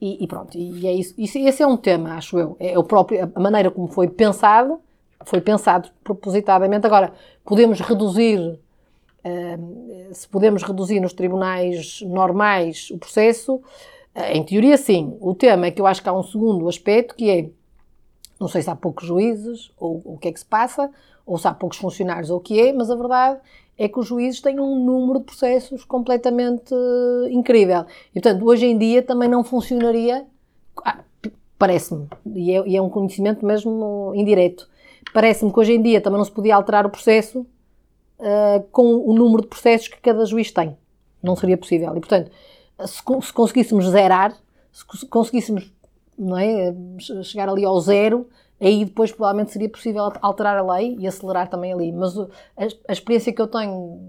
e, e, pronto, e é isso. isso. Esse é um tema, acho eu. É o próprio, a maneira como foi pensado, foi pensado propositadamente. Agora, podemos reduzir, uh, se podemos reduzir nos tribunais normais o processo, uh, em teoria sim. O tema é que eu acho que há um segundo aspecto que é, não sei se há poucos juízes, ou, ou o que é que se passa, ou se há poucos funcionários, ou o que é, mas a verdade é que os juízes têm um número de processos completamente uh, incrível. E, portanto, hoje em dia também não funcionaria, ah, parece-me, e, é, e é, um conhecimento mesmo indireto, parece-me que hoje em dia também não se podia alterar o processo uh, com o número de processos que cada juiz tem. Não seria possível. E, portanto, se, se conseguíssemos zerar, se conseguíssemos não é, chegar ali ao zero, aí depois provavelmente seria possível alterar a lei e acelerar também ali. Mas a, experiência que eu tenho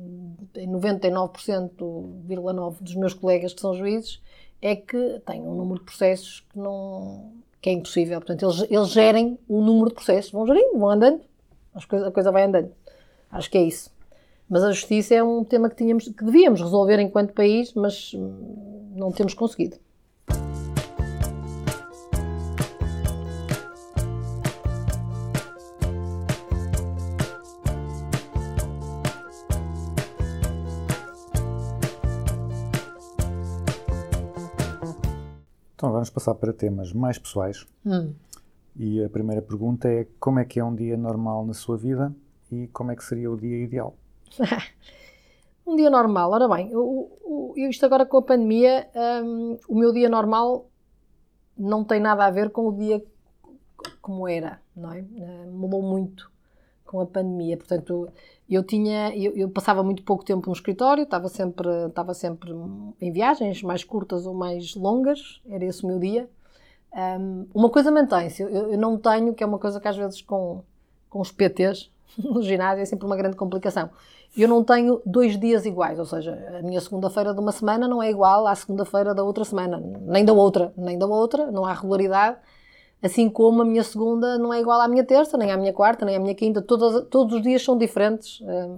em 99,9% dos meus colegas que são juízes é que têm um número de processos que não que é impossível. Portanto, eles, eles gerem o número de processos, vão gerindo, vão andando, a coisa, a coisa vai andando. Acho que é isso. Mas a justiça é um tema que, tínhamos, que devíamos resolver enquanto país, mas não temos conseguido. Vamos passar para temas mais pessoais. Hum. E a primeira pergunta é como é que é um dia normal na sua vida e como é que seria o dia ideal? Um dia normal, ora bem, eu, eu- isto agora com a pandemia, hum, o meu dia normal não tem nada a ver com o dia como era, não é? Eh, mudou muito com a pandemia, portanto, eu tinha, eu, eu passava muito pouco tempo no escritório, estava sempre, estava sempre em viagens mais curtas ou mais longas, era esse o meu dia. Hum, uma coisa mantém-se, eu, eu não tenho, que é uma coisa que às vezes com, com os PTs no ginásio é sempre uma grande complicação. Eu não tenho dois dias iguais, ou seja, a minha segunda-feira de uma semana não é igual à segunda-feira da outra semana, nem da outra, nem da outra, não há regularidade. Assim como a minha segunda não é igual à minha terça, nem à minha quarta, nem à minha quinta, todos, todos os dias são diferentes. hum,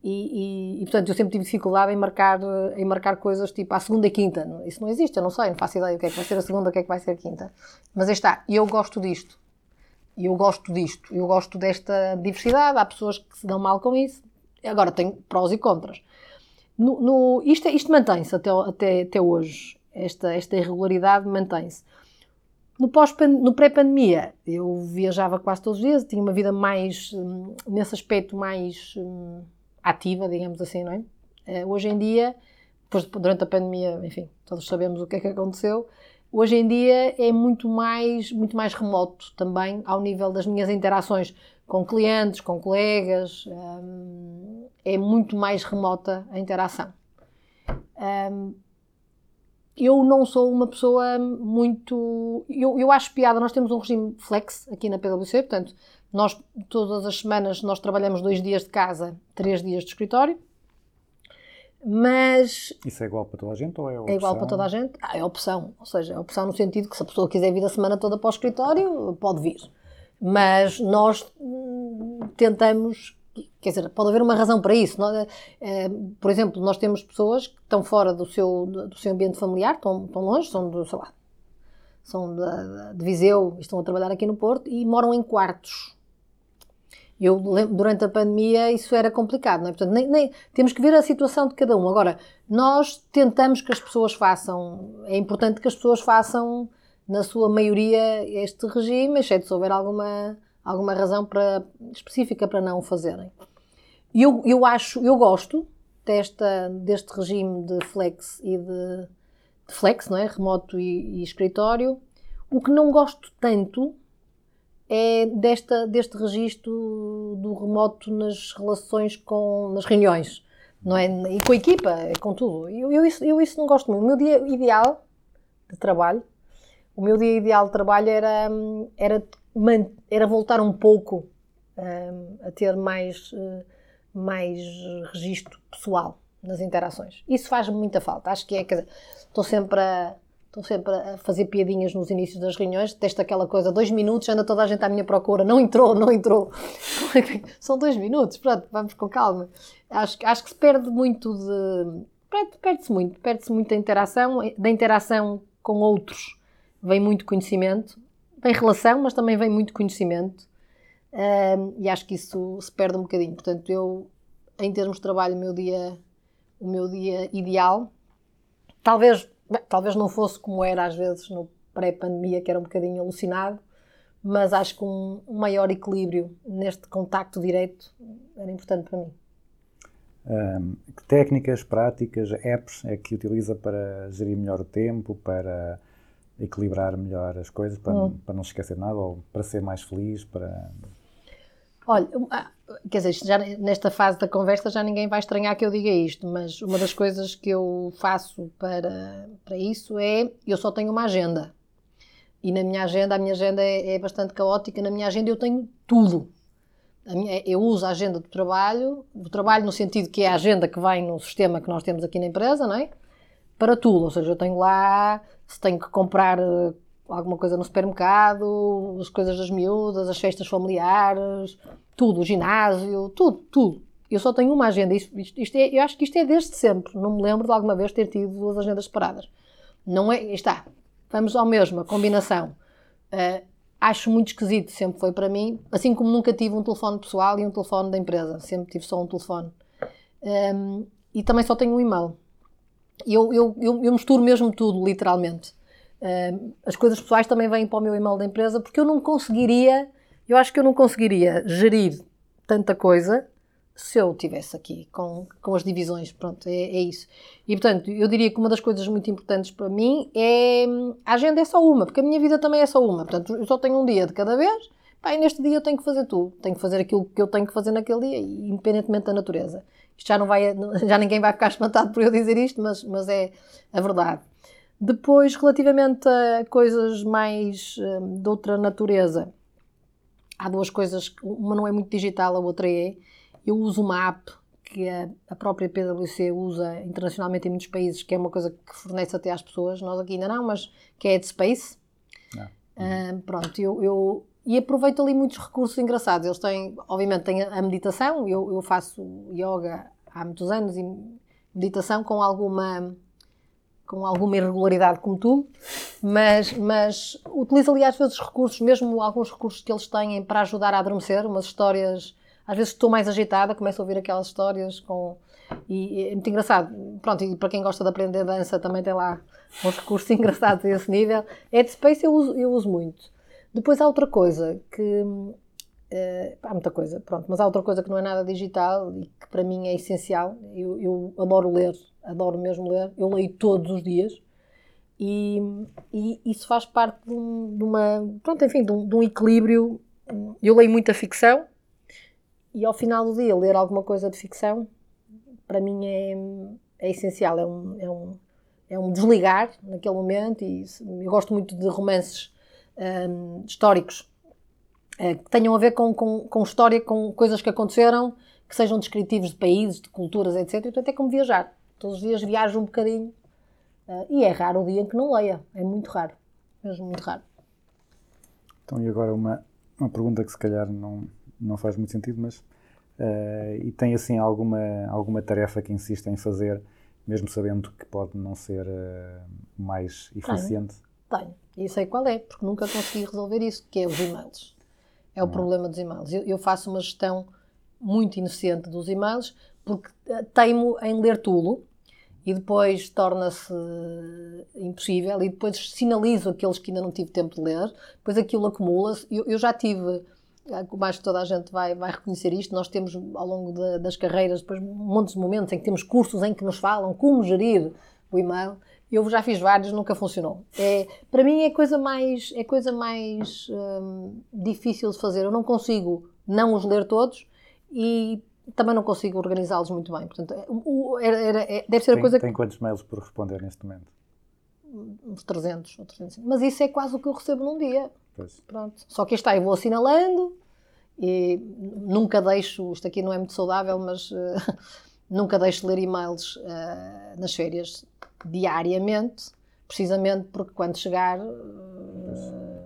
E, e- e, portanto eu sempre tive dificuldade em marcar, em marcar coisas tipo à segunda e quinta. Isso não existe, eu não sei, não faço ideia o que é que vai ser a segunda, o que é que vai ser a quinta. Mas aí está, eu gosto disto. Eu gosto disto, eu gosto desta diversidade. Há pessoas que se dão mal com isso. Agora, tem prós e contras. No, no- isto é- isto mantém-se até, até, até hoje. Esta, esta irregularidade mantém-se. No, no pré-pandemia, eu viajava quase todos os dias, tinha uma vida mais, hum, nesse aspecto, mais hum, ativa, digamos assim, não é? Eh, hoje em dia, depois, durante a pandemia, enfim, todos sabemos o que é que aconteceu, hoje em dia é muito mais, muito mais remoto também ao nível das minhas interações com clientes, com colegas, hum, é muito mais remota a interação. Eu não sou uma pessoa muito. Eu, eu acho piada, nós temos um regime flex aqui na PwC, portanto, nós todas as semanas nós trabalhamos dois dias de casa, três dias de escritório, mas Isso é igual para toda a gente ou é é igual para toda a gente? Ah, é opção. Ou seja, é opção no sentido que se a pessoa quiser vir a semana toda para o escritório, pode vir. Mas nós hum, tentamos, quer dizer, pode haver uma razão para isso. é? Eh, Por exemplo, nós temos pessoas que estão fora do seu, do seu ambiente familiar, estão, estão longe, são do, sei lá, são de, de Viseu estão a trabalhar aqui no Porto e moram em quartos. Eu, durante a pandemia, isso era complicado, não é? Portanto, nem, nem- temos que ver a situação de cada um. Agora, nós tentamos que as pessoas façam, é importante que as pessoas façam, na sua maioria, este regime, exceto se houver alguma, alguma razão para, específica para não o fazerem. E eu, eu acho, eu gosto desta, deste regime de flex e de, de flex, não é? Remoto e, e escritório. O que não gosto tanto é desta, deste registro do remoto nas relações com, nas reuniões, não é? E com a equipa, é com tudo. Eu, eu, isso, eu isso não gosto muito. O meu dia ideal de trabalho, o meu dia ideal de trabalho era, era, era voltar um pouco hum, a ter mais, eh, mais registro pessoal nas interações. Isso faz muita falta. Acho que é, estou sempre a, estou sempre a fazer piadinhas nos inícios das reuniões, testa aquela coisa, dois minutos, anda toda a gente à minha procura, não entrou, não entrou. São dois minutos, pronto, vamos com calma. Acho, que- acho que se perde muito de. perde- Perde-se muito, perde-se muito da interação, da interação com outros vem muito conhecimento, vem relação, mas também vem muito conhecimento. Ahm, e acho que isso se perde um bocadinho. Portanto, eu, em termos de trabalho, o meu dia, o meu dia ideal, talvez, bem, talvez não fosse como era às vezes no pré-pandemia, que era um bocadinho alucinado, mas acho que um, um maior equilíbrio neste contacto direto era importante para mim. Ahm, que técnicas, práticas, apps é que utiliza para gerir melhor o tempo, para equilibrar melhor as coisas, para, Hum. para não esquecer nada ou para ser mais feliz? Para... Olha, ah, quer dizer, já nesta fase da conversa já ninguém vai estranhar que eu diga isto, mas uma das coisas que eu faço para, para isso é eu só tenho uma agenda. E na minha agenda, a minha agenda é, é bastante caótica, na minha agenda eu tenho tudo. Minha- eu uso a agenda do trabalho, do trabalho no sentido que é a agenda que vem no sistema que nós temos aqui na empresa, não é? Para tudo, ou seja, eu tenho lá, se tenho que comprar eh, alguma coisa no supermercado, as coisas das miúdas, as festas familiares, tudo, o ginásio, tudo, tudo. Eu só tenho uma agenda. Isto, isto- isto é, eu acho que isto é desde sempre. Não me lembro de alguma vez ter tido duas agendas separadas. Não é. Está. Vamos ao mesmo, a combinação. Ah, acho muito esquisito, sempre foi para mim. Assim como nunca tive um telefone pessoal e um telefone da empresa. Sempre tive só um telefone. Ahm, e também só tenho um e-mail. Eu, eu, eu, eu misturo mesmo tudo, literalmente. As coisas pessoais também vêm para o meu e-mail da empresa porque eu não conseguiria, eu acho que eu não conseguiria gerir tanta coisa se eu tivesse aqui com, com as divisões, pronto, é, é isso. E portanto, eu diria que uma das coisas muito importantes para mim é a agenda é só uma, porque a minha vida também é só uma, portanto, eu só tenho um dia de cada vez, pá, e neste dia eu tenho que fazer tudo, tenho que fazer aquilo que eu tenho que fazer naquele dia, independentemente da natureza. Isto já não vai, já ninguém vai ficar espantado por eu dizer isto, mas, mas é a verdade. Depois, relativamente a coisas mais hum, de outra natureza, há duas coisas, uma não é muito digital, a outra é. Eu uso uma app que a, a própria PwC usa internacionalmente em muitos países, que é uma coisa que fornece até às pessoas, nós aqui ainda não, mas que é Headspace. Ah. Hum, pronto, eu, eu- e aproveito ali muitos recursos engraçados. Eles têm, obviamente, têm a a meditação. Eu, eu faço yoga há muitos anos e meditação com alguma com alguma irregularidade como tu, mas, mas utilizo ali às vezes recursos, mesmo alguns recursos que eles têm para ajudar a adormecer, umas histórias, às vezes estou mais agitada, começo a ouvir aquelas histórias com e é muito engraçado. Pronto, e para quem gosta de aprender dança também tem lá uns recursos engraçados a esse nível. Headspace eu uso, eu uso muito. Depois há outra coisa que eh, há muita coisa, pronto, mas há outra coisa que não é nada digital e que para mim é essencial. Eu, eu adoro ler, adoro mesmo ler, eu leio todos os dias e, e isso faz parte de, um- de uma, pronto, enfim, de um, de um equilíbrio. Eu leio muita ficção e ao final do dia ler alguma coisa de ficção para mim é, é essencial, é um, é, um, é um desligar naquele momento e eu gosto muito de romances hum, históricos eh, que tenham a ver com, com, com história, com coisas que aconteceram, que sejam descritivos de países, de culturas, etc. E, portanto, é como viajar. Todos os dias viajo um bocadinho. eh, e é raro o dia em que não leia. É muito raro. Mesmo muito raro. Então, e agora uma, uma pergunta que se calhar não, não faz muito sentido, mas eh, e tem assim alguma, alguma tarefa que insiste em fazer, mesmo sabendo que pode não ser eh, mais eficiente? Tenho. E sei qual é, porque nunca consegui resolver isso, que é os e-mails. É o problema dos e-mails. Eu, eu faço uma gestão muito inocente dos e-mails, porque teimo em ler tudo e depois torna-se impossível e depois sinalizo aqueles que ainda não tive tempo de ler, depois aquilo acumula-se. Eu, eu já tive, eh, acho que toda a gente vai, vai reconhecer isto, nós temos ao longo da- das carreiras depois montes de momentos em que temos cursos em que nos falam como gerir o e-mail. Eu já fiz vários, nunca funcionou. É, para mim é coisa mais, é coisa mais hum, difícil de fazer. Eu não consigo não os ler todos e também não consigo organizá-los muito bem. Portanto, é- o- era- era- é- deve ser a Tem, coisa tem quantos mails por responder neste momento? uns 300 ou 300. Mas isso é quase o que eu recebo num dia. Pois. Pronto. Só que está, eu vou assinalando e nunca deixo, isto aqui não é muito saudável, mas eh, nunca deixo de ler e-mails eh, nas férias diariamente, precisamente porque quando chegar, eh,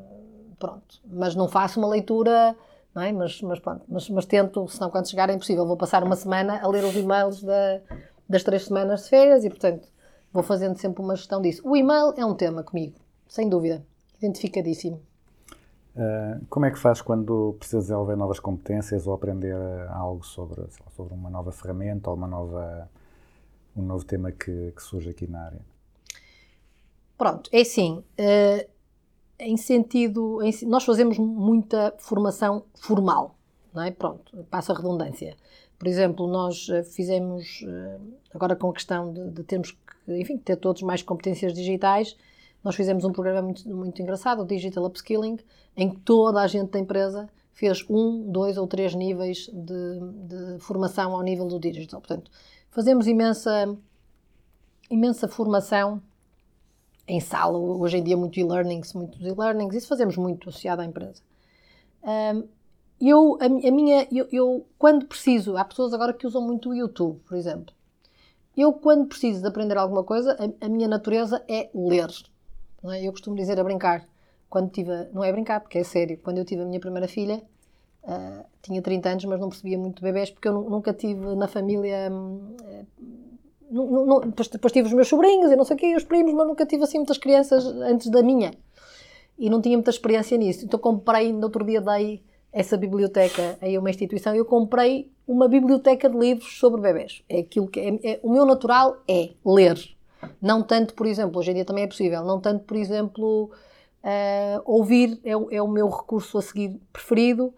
pronto. Mas não faço uma leitura, não é? Mas, mas pronto, mas, mas tento, senão quando chegar é impossível. Vou passar uma semana a ler os e-mails da- das três semanas de férias e, portanto, vou fazendo sempre uma gestão disso. O e-mail é um tema comigo, sem dúvida, identificadíssimo. Uh, como é que faz quando precisa desenvolver novas competências ou aprender uh, algo sobre, sobre uma nova ferramenta ou uma nova, um novo tema que, que surge aqui na área? Pronto, é assim, eh, em sentido, em- nós fazemos muita formação formal, não é? Pronto, passa a redundância. Por exemplo, nós eh, fizemos, eh, agora com a questão de, de termos que, enfim, ter todos mais competências digitais, nós fizemos um programa muito, muito engraçado, o Digital Upskilling, em que toda a gente da empresa fez um, dois ou três níveis de, de formação ao nível do digital. Portanto, fazemos imensa, imensa formação em sala, hoje em dia muito e-learnings, muitos e-learnings, isso fazemos muito associado à empresa. Ahm, eu, a, a minha, eu, eu, quando preciso, há pessoas agora que usam muito o YouTube, por exemplo. Eu, quando preciso de aprender alguma coisa, a, a minha natureza é ler. é? Eu costumo dizer a brincar, quando tive, não é brincar, porque é sério, quando eu tive a minha primeira filha, ah, tinha 30 anos, mas não percebia muito bebés, porque eu nu- nunca tive na família hum, não- não- depois, tive os meus sobrinhos e não sei o quê, os primos, mas nunca tive assim muitas crianças antes da minha. E não tinha muita experiência nisso. Então comprei, no outro dia dei essa biblioteca a uma instituição, eu comprei uma biblioteca de livros sobre bebés. É aquilo que é, é- o meu natural é ler. Não tanto, por exemplo, hoje em dia também é possível, não tanto, por exemplo, eh, ouvir é, é o meu recurso a seguir preferido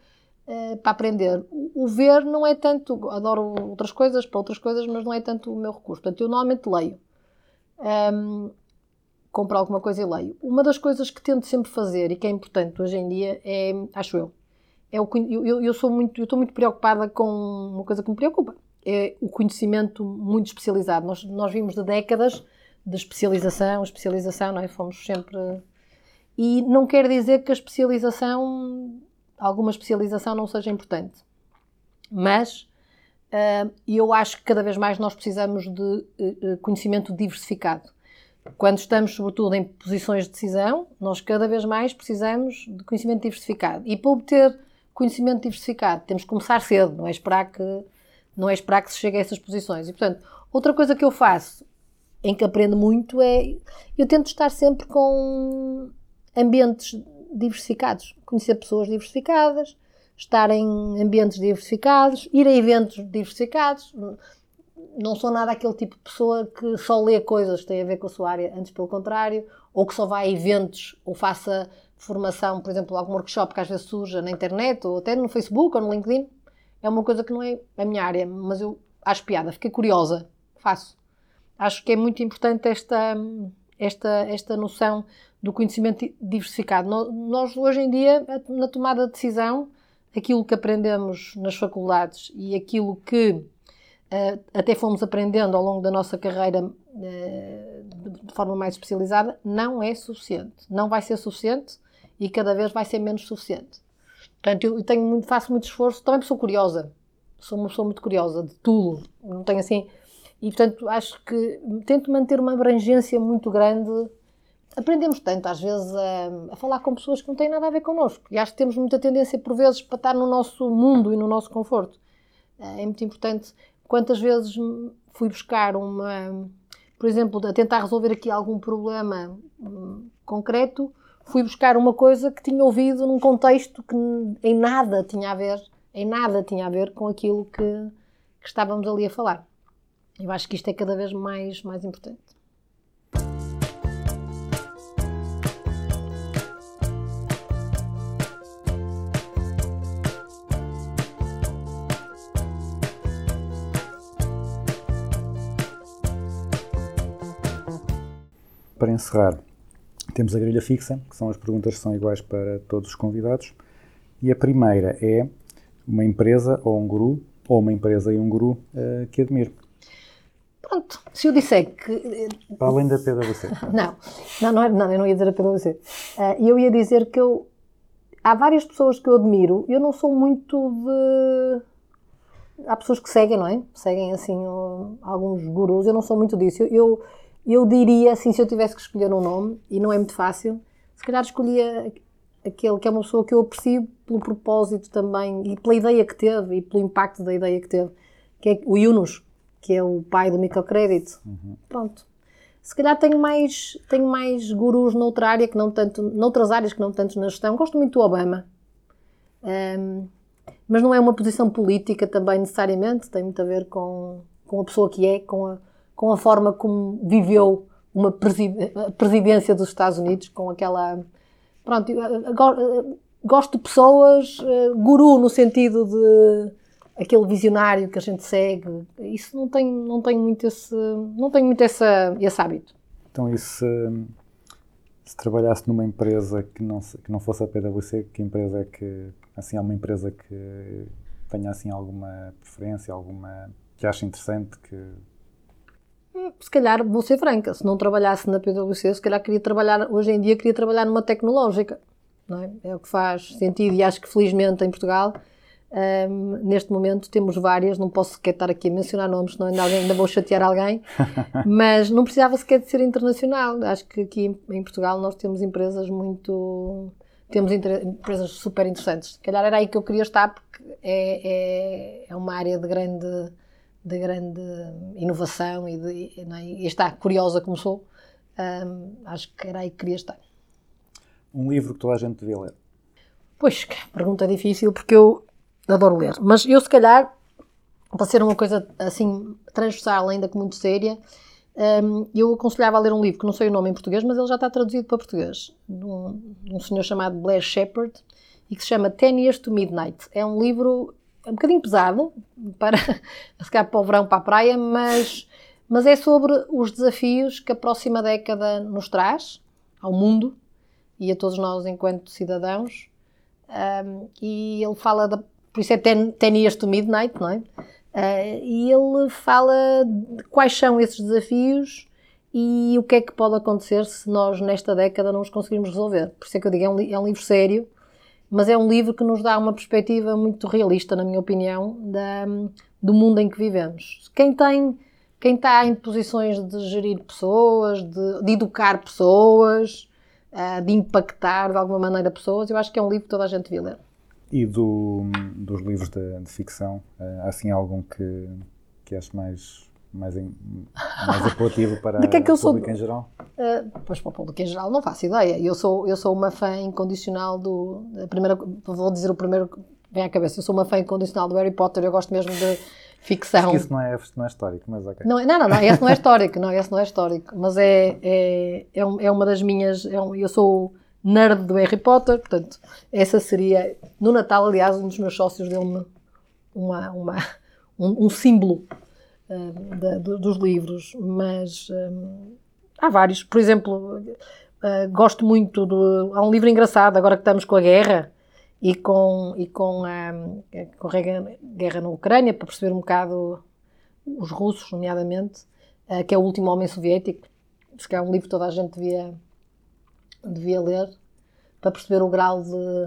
eh, para aprender. O, o ver não é tanto, adoro outras coisas, para outras coisas, mas não é tanto o meu recurso. Portanto, eu normalmente leio. Ahm, compro alguma coisa e leio. Uma das coisas que tento sempre fazer e que é importante hoje em dia é, acho eu, é o, eu- eu sou muito, eu estou muito preocupada com uma coisa que me preocupa, é o conhecimento muito especializado. Nós, nós vimos de décadas de especialização, especialização, não é? Fomos sempre... E não quer dizer que a especialização, alguma especialização não seja importante. Mas ah, eu acho que cada vez mais nós precisamos de eh, eh, conhecimento diversificado. Quando estamos, sobretudo, em posições de decisão, nós cada vez mais precisamos de conhecimento diversificado. E para obter conhecimento diversificado, temos que começar cedo, não é esperar que, não é esperar que se chegue a essas posições. E, portanto, outra coisa que eu faço, em que aprendo muito, é eu tento estar sempre com ambientes diversificados, conhecer pessoas diversificadas, estar em ambientes diversificados, ir a eventos diversificados. Não sou nada aquele tipo de pessoa que só lê coisas que têm a ver com a sua área, antes pelo contrário, ou que só vai a eventos ou faça formação, por exemplo, algum workshop que às vezes surja na internet ou até no Facebook ou no LinkedIn. É uma coisa que não é a minha área, mas eu acho piada, fiquei curiosa, faço. Acho que é muito importante esta, esta, esta noção do conhecimento diversificado. Nós, hoje em dia, na tomada de decisão, aquilo que aprendemos nas faculdades e aquilo que eh, até fomos aprendendo ao longo da nossa carreira eh, de, de forma mais especializada, não é suficiente. Não vai ser suficiente e cada vez vai ser menos suficiente. Portanto, eu tenho muito, faço muito esforço, também sou curiosa. Sou uma pessoa muito curiosa de tudo. Não tenho assim. E, portanto, acho que tento manter uma abrangência muito grande. Aprendemos tanto, às vezes, a, a falar com pessoas que não têm nada a ver connosco. E acho que temos muita tendência, por vezes, para estar no nosso mundo e no nosso conforto. Eh, É muito importante. Quantas vezes fui buscar uma. Por exemplo, a tentar resolver aqui algum problema hum, concreto, fui buscar uma coisa que tinha ouvido num contexto que em nada tinha a ver, em nada tinha a ver com aquilo que, que estávamos ali a falar. Eu acho que isto é cada vez mais, mais importante. Para encerrar, temos a grelha fixa, que são as perguntas que são iguais para todos os convidados. E a primeira é uma empresa ou um guru, ou uma empresa e um guru eh, que admiro. Pronto, se eu disser que eh, Para além da PwC. Não, não, não, é- não, eu não ia dizer a PwC. Ah, eu ia dizer que eu. Há várias pessoas que eu admiro. Eu não sou muito de. Há pessoas que seguem, não é? Seguem assim alguns gurus. Eu não sou muito disso. Eu, eu, diria, assim, se eu tivesse que escolher um nome, e não é muito fácil, se calhar escolhia aquele que é uma pessoa que eu aprecio pelo propósito também e pela ideia que teve e pelo impacto da ideia que teve, que é o Yunus, que é o pai do microcrédito. Pronto se calhar tenho mais, tenho mais gurus noutra área que não tanto, noutras áreas que não tanto na gestão. Gosto muito do Obama. Ahm, mas não é uma posição política também necessariamente, tem muito a ver com, com a pessoa que é, com a, com a forma como viveu uma presidência dos Estados Unidos, com aquela. Pronto, gosto de pessoas, eh, guru no sentido de aquele visionário que a gente segue. Isso não tenho, não tenho muito esse, não tenho muito essa, esse hábito. Então, e se, se trabalhasse numa empresa que não, que não fosse a PwC, que empresa é que, assim, há uma empresa que tenha, assim, alguma preferência, alguma que ache interessante, que... Se calhar, vou ser franca, se não trabalhasse na PwC, se calhar queria trabalhar, hoje em dia queria trabalhar numa tecnológica. É? é o que faz sentido e acho que felizmente em Portugal, hum, neste momento temos várias, não posso sequer estar aqui a mencionar nomes, senão ainda, alguém, ainda vou chatear alguém, mas não precisava sequer de ser internacional. Acho que aqui em, em Portugal nós temos empresas muito. Temos empresas super interessantes. Se calhar era aí que eu queria estar, porque é, é, é uma área de grande, de grande inovação e, de, é? e está curiosa como sou. hum, acho que era aí que queria estar. Um livro que toda a gente devia ler. Pois, que pergunta difícil, porque eu adoro ler. Mas eu, se calhar, para ser uma coisa assim transversal, ainda que muito séria, Um, eu aconselhava a ler um livro que não sei o nome em português, mas ele já está traduzido para português, de um, de um senhor chamado Blair Shepard, e que se chama Ten Years to Midnight. É um livro um bocadinho pesado, para se calhar para o verão, para a praia, mas, mas é sobre os desafios que a próxima década nos traz ao mundo e a todos nós enquanto cidadãos. Um, e ele fala, por isso é ten, ten Years to Midnight, não é? Uh, e ele fala quais são esses desafios e o que é que pode acontecer se nós, nesta década, não os conseguirmos resolver. Por isso é que eu digo, é um, é um livro sério, mas é um livro que nos dá uma perspectiva muito realista, na minha opinião, da- do mundo em que vivemos. Quem tem, quem está em posições de gerir pessoas, de, de educar pessoas, ah, de impactar de alguma maneira pessoas, eu acho que é um livro que toda a gente devia ler. E do, dos livros de, de ficção, eh, há assim algum que, que acho mais, mais, em- mais apelativo para é o sou- público em geral? Uh, pois para o público em geral não faço ideia. Eu sou, eu sou uma fã incondicional do. A primeira, vou dizer o primeiro que vem à cabeça. Eu sou uma fã incondicional do Harry Potter. Eu gosto mesmo de ficção. Acho que isso não é, não é histórico, mas ok. Não, é- não, não, não, esse não é histórico, não, esse não é histórico, mas é, é, é, um- é uma das minhas, é um- eu sou nerd do Harry Potter, portanto, essa seria, no Natal, aliás, um dos meus sócios deu-me uma, uma, um, um símbolo da- do- dos livros, mas hum, há vários, por exemplo, ah, gosto muito do, há um livro engraçado, agora que estamos com a guerra, e com, e com, a, a guerra- na Ucrânia, para perceber um bocado os russos, nomeadamente, eh, que é o último homem soviético. Se calhar é um livro que toda a gente devia, devia ler para perceber o grau de.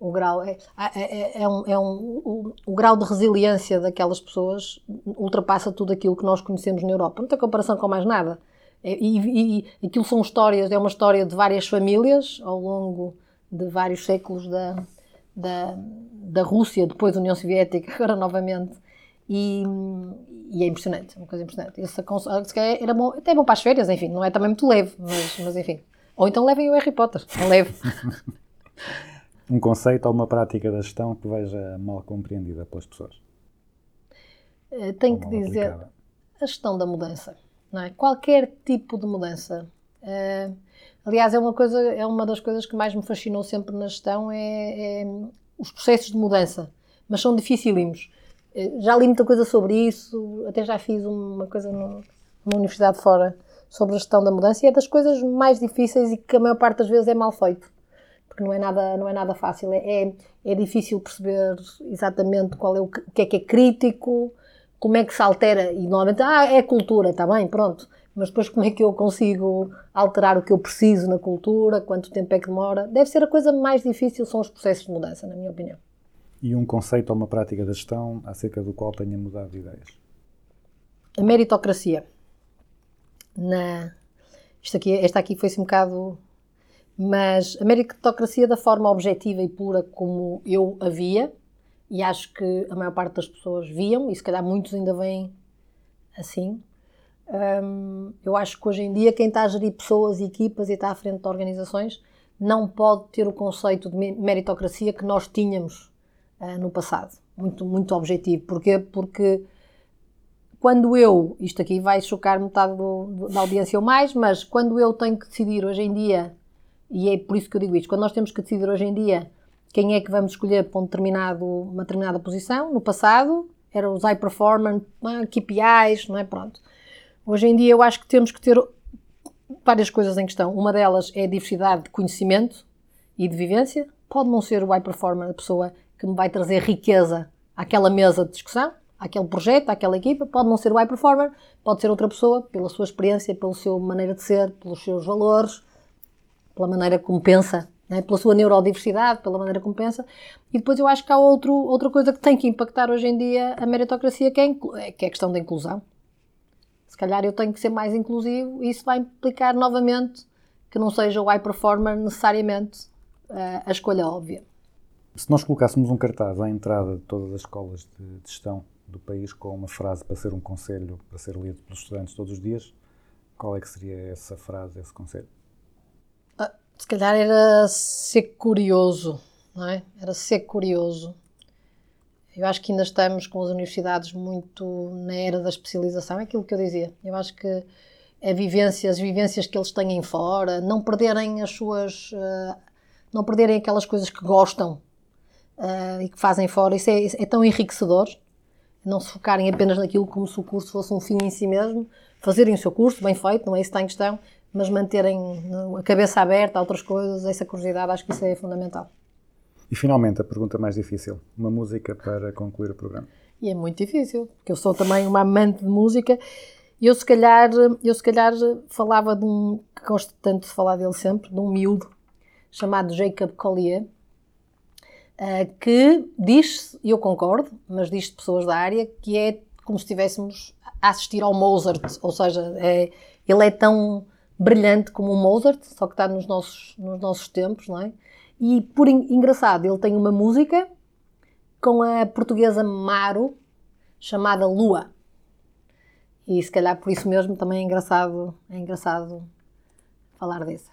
O grau é, é, é- é um, é um, o, o grau de resiliência daquelas pessoas ultrapassa tudo aquilo que nós conhecemos na Europa. Não tem comparação com mais nada. É- E, e, aquilo são histórias, é uma história de várias famílias ao longo de vários séculos da, da, da Rússia, depois da União Soviética, agora novamente. E, e é impressionante, é uma coisa impressionante. Esse aconse- se era bom, até é bom para as férias, enfim, não é também muito leve, mas, mas enfim. Ou então levem o Harry Potter, é leve. Um conceito ou uma prática da gestão que veja mal compreendida pelas pessoas. Eh, Tenho que dizer, aplicada. a gestão da mudança, não é? Qualquer tipo de mudança. Eh, aliás, é uma coisa, é uma das coisas que mais me fascinou sempre na gestão é, é os processos de mudança, mas são dificílimos. Eh, Já li muita coisa sobre isso, até já fiz uma coisa no- numa universidade fora sobre a gestão da mudança e é das coisas mais difíceis e que a maior parte das vezes é mal feito porque não é nada, não é nada fácil. É, é, é difícil perceber exatamente qual é o que, o que é que é crítico, como é que se altera. E normalmente, ah, é cultura, está bem, pronto. Mas depois como é que eu consigo alterar o que eu preciso na cultura, quanto tempo é que demora. Deve ser a coisa mais difícil, são os processos de mudança, na minha opinião. E um conceito ou uma prática da gestão acerca do qual tenha mudado de ideias. A meritocracia. Na... Isto aqui, esta aqui foi-se um bocado. Mas a meritocracia da forma objetiva e pura como eu a via, e acho que a maior parte das pessoas viam, e se calhar muitos ainda veem assim. hum, eu acho que hoje em dia quem está a gerir pessoas e equipas e está à frente de organizações não pode ter o conceito de me- meritocracia que nós tínhamos ah, no passado. Muito, muito objetivo. Porquê? Porque quando eu, isto aqui vai chocar metade do- do- da audiência ou mais, mas quando eu tenho que decidir hoje em dia, e é por isso que eu digo isto, quando nós temos que decidir hoje em dia quem é que vamos escolher para um determinado, uma determinada posição, no passado eram os high performance, ah, KPIs, não é? Pronto. Hoje em dia eu acho que temos que ter várias coisas em questão. Uma delas é a diversidade de conhecimento e de vivência. Pode não ser o high performer a pessoa que me vai trazer riqueza àquela mesa de discussão, àquele projeto, àquela equipa. Pode não ser o high performer, pode ser outra pessoa, pela sua experiência, pela sua maneira de ser, pelos seus valores, pela maneira como pensa, né? pela sua neurodiversidade, pela maneira como pensa. E depois eu acho que há outro, outra coisa que tem que impactar hoje em dia a meritocracia, que é, que é a questão da inclusão. Se calhar eu tenho que ser mais inclusivo e isso vai implicar novamente que não seja o high performer necessariamente eh, a escolha óbvia. Se nós colocássemos um cartaz à entrada de todas as escolas de gestão do país com uma frase para ser um conselho, para ser lido pelos estudantes todos os dias, qual é que seria essa frase, esse conselho? Se calhar era ser curioso, não é? Era ser curioso. Eu acho que ainda estamos com as universidades muito na era da especialização, é aquilo que eu dizia. Eu acho que a vivência, as vivências que eles têm fora, não perderem as suas. eh, não perderem aquelas coisas que gostam eh, e que fazem fora, isso é, é tão enriquecedor. Não se focarem apenas naquilo como se o curso fosse um fim em si mesmo, fazerem o seu curso, bem feito, não é isso que está em questão, mas manterem no- a cabeça aberta a outras coisas, essa curiosidade, acho que isso é fundamental. E finalmente, a pergunta mais difícil: uma música para concluir o programa. E é muito difícil, porque eu sou também uma amante de música. E eu se calhar, eu se calhar falava de um, que gosto tanto de falar dele sempre, de um miúdo chamado Jacob Collier, eh, que diz, e eu concordo, mas diz de pessoas da área, que é como se estivéssemos a assistir ao Mozart, ou seja, é- ele é tão brilhante como o Mozart, só que está nos nossos, nos nossos tempos, não é? E por en- engraçado, ele tem uma música com a portuguesa Maro, chamada Lua. E se calhar por isso mesmo também é engraçado, é engraçado falar dessa.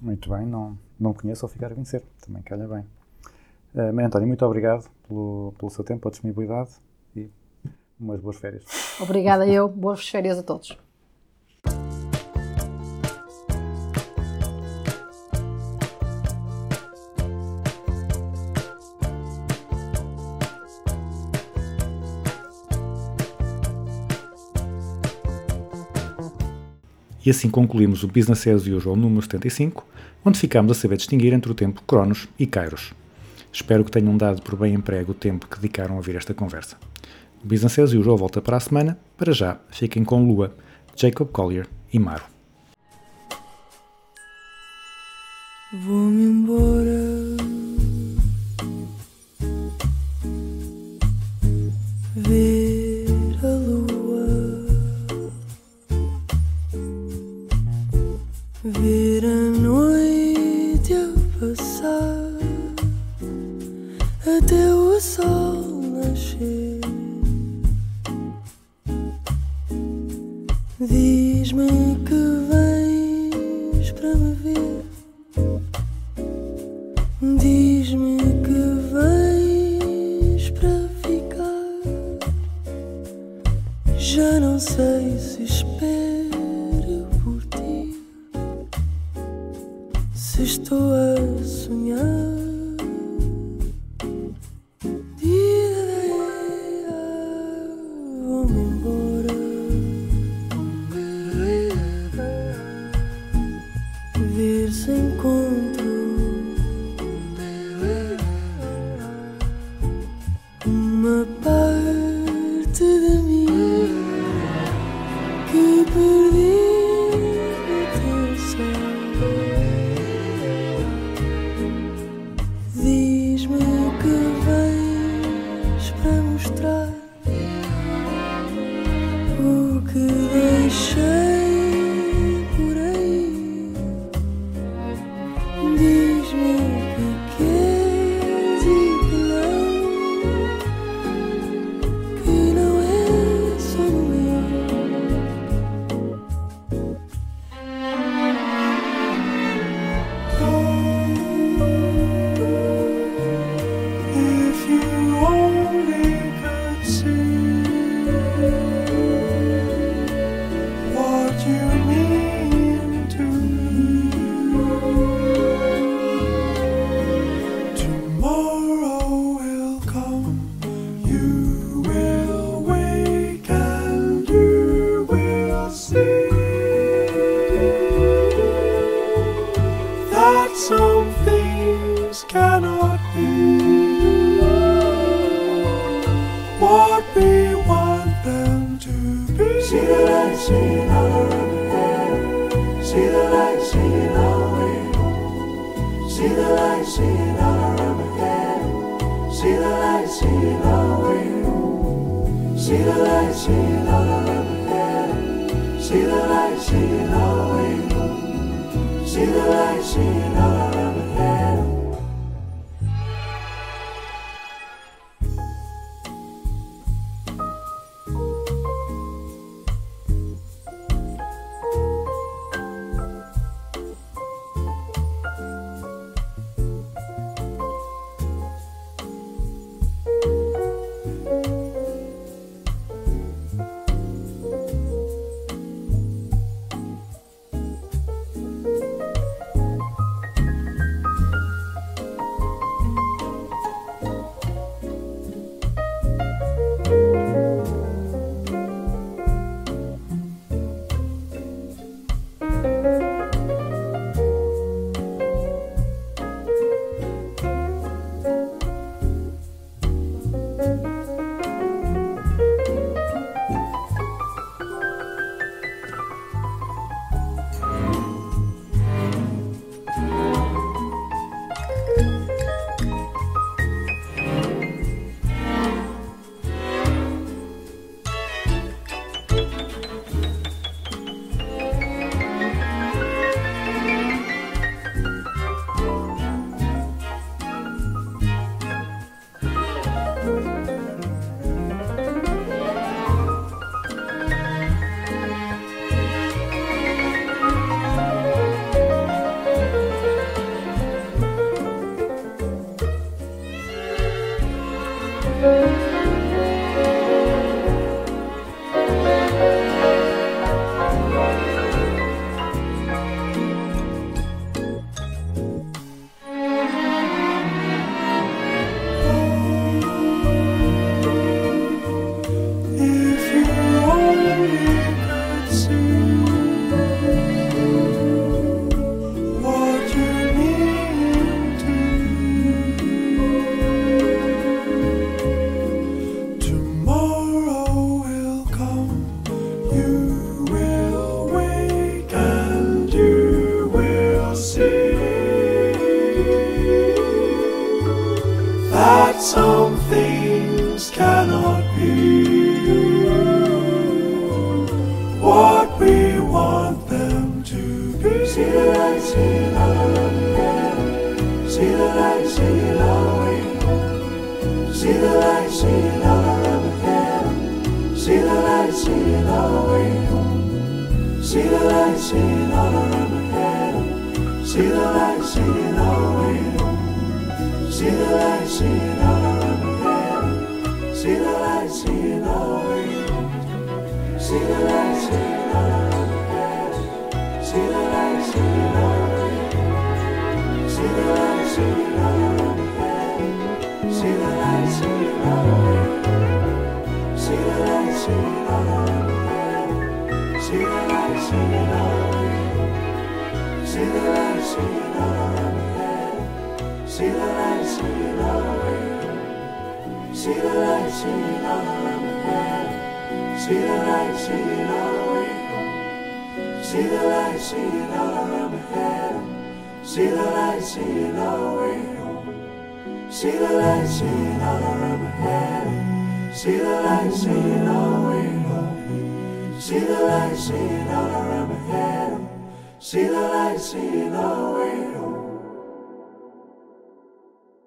Muito bem, não, não conheço, vou ficar a conhecer. Também calha bem. Uh, Maria Antónia, muito obrigado pelo, pelo seu tempo, pela disponibilidade e umas boas férias. Obrigada eu, boas férias a todos. E assim concluímos o Business as Usual número 75, onde ficámos a saber distinguir entre o tempo Cronos e Kairos. Espero que tenham dado por bem emprego o tempo que dedicaram a ouvir esta conversa. O Business as Usual volta para a semana. Para já, fiquem com Lua, Jacob Collier e Maro. Vou-me embora. me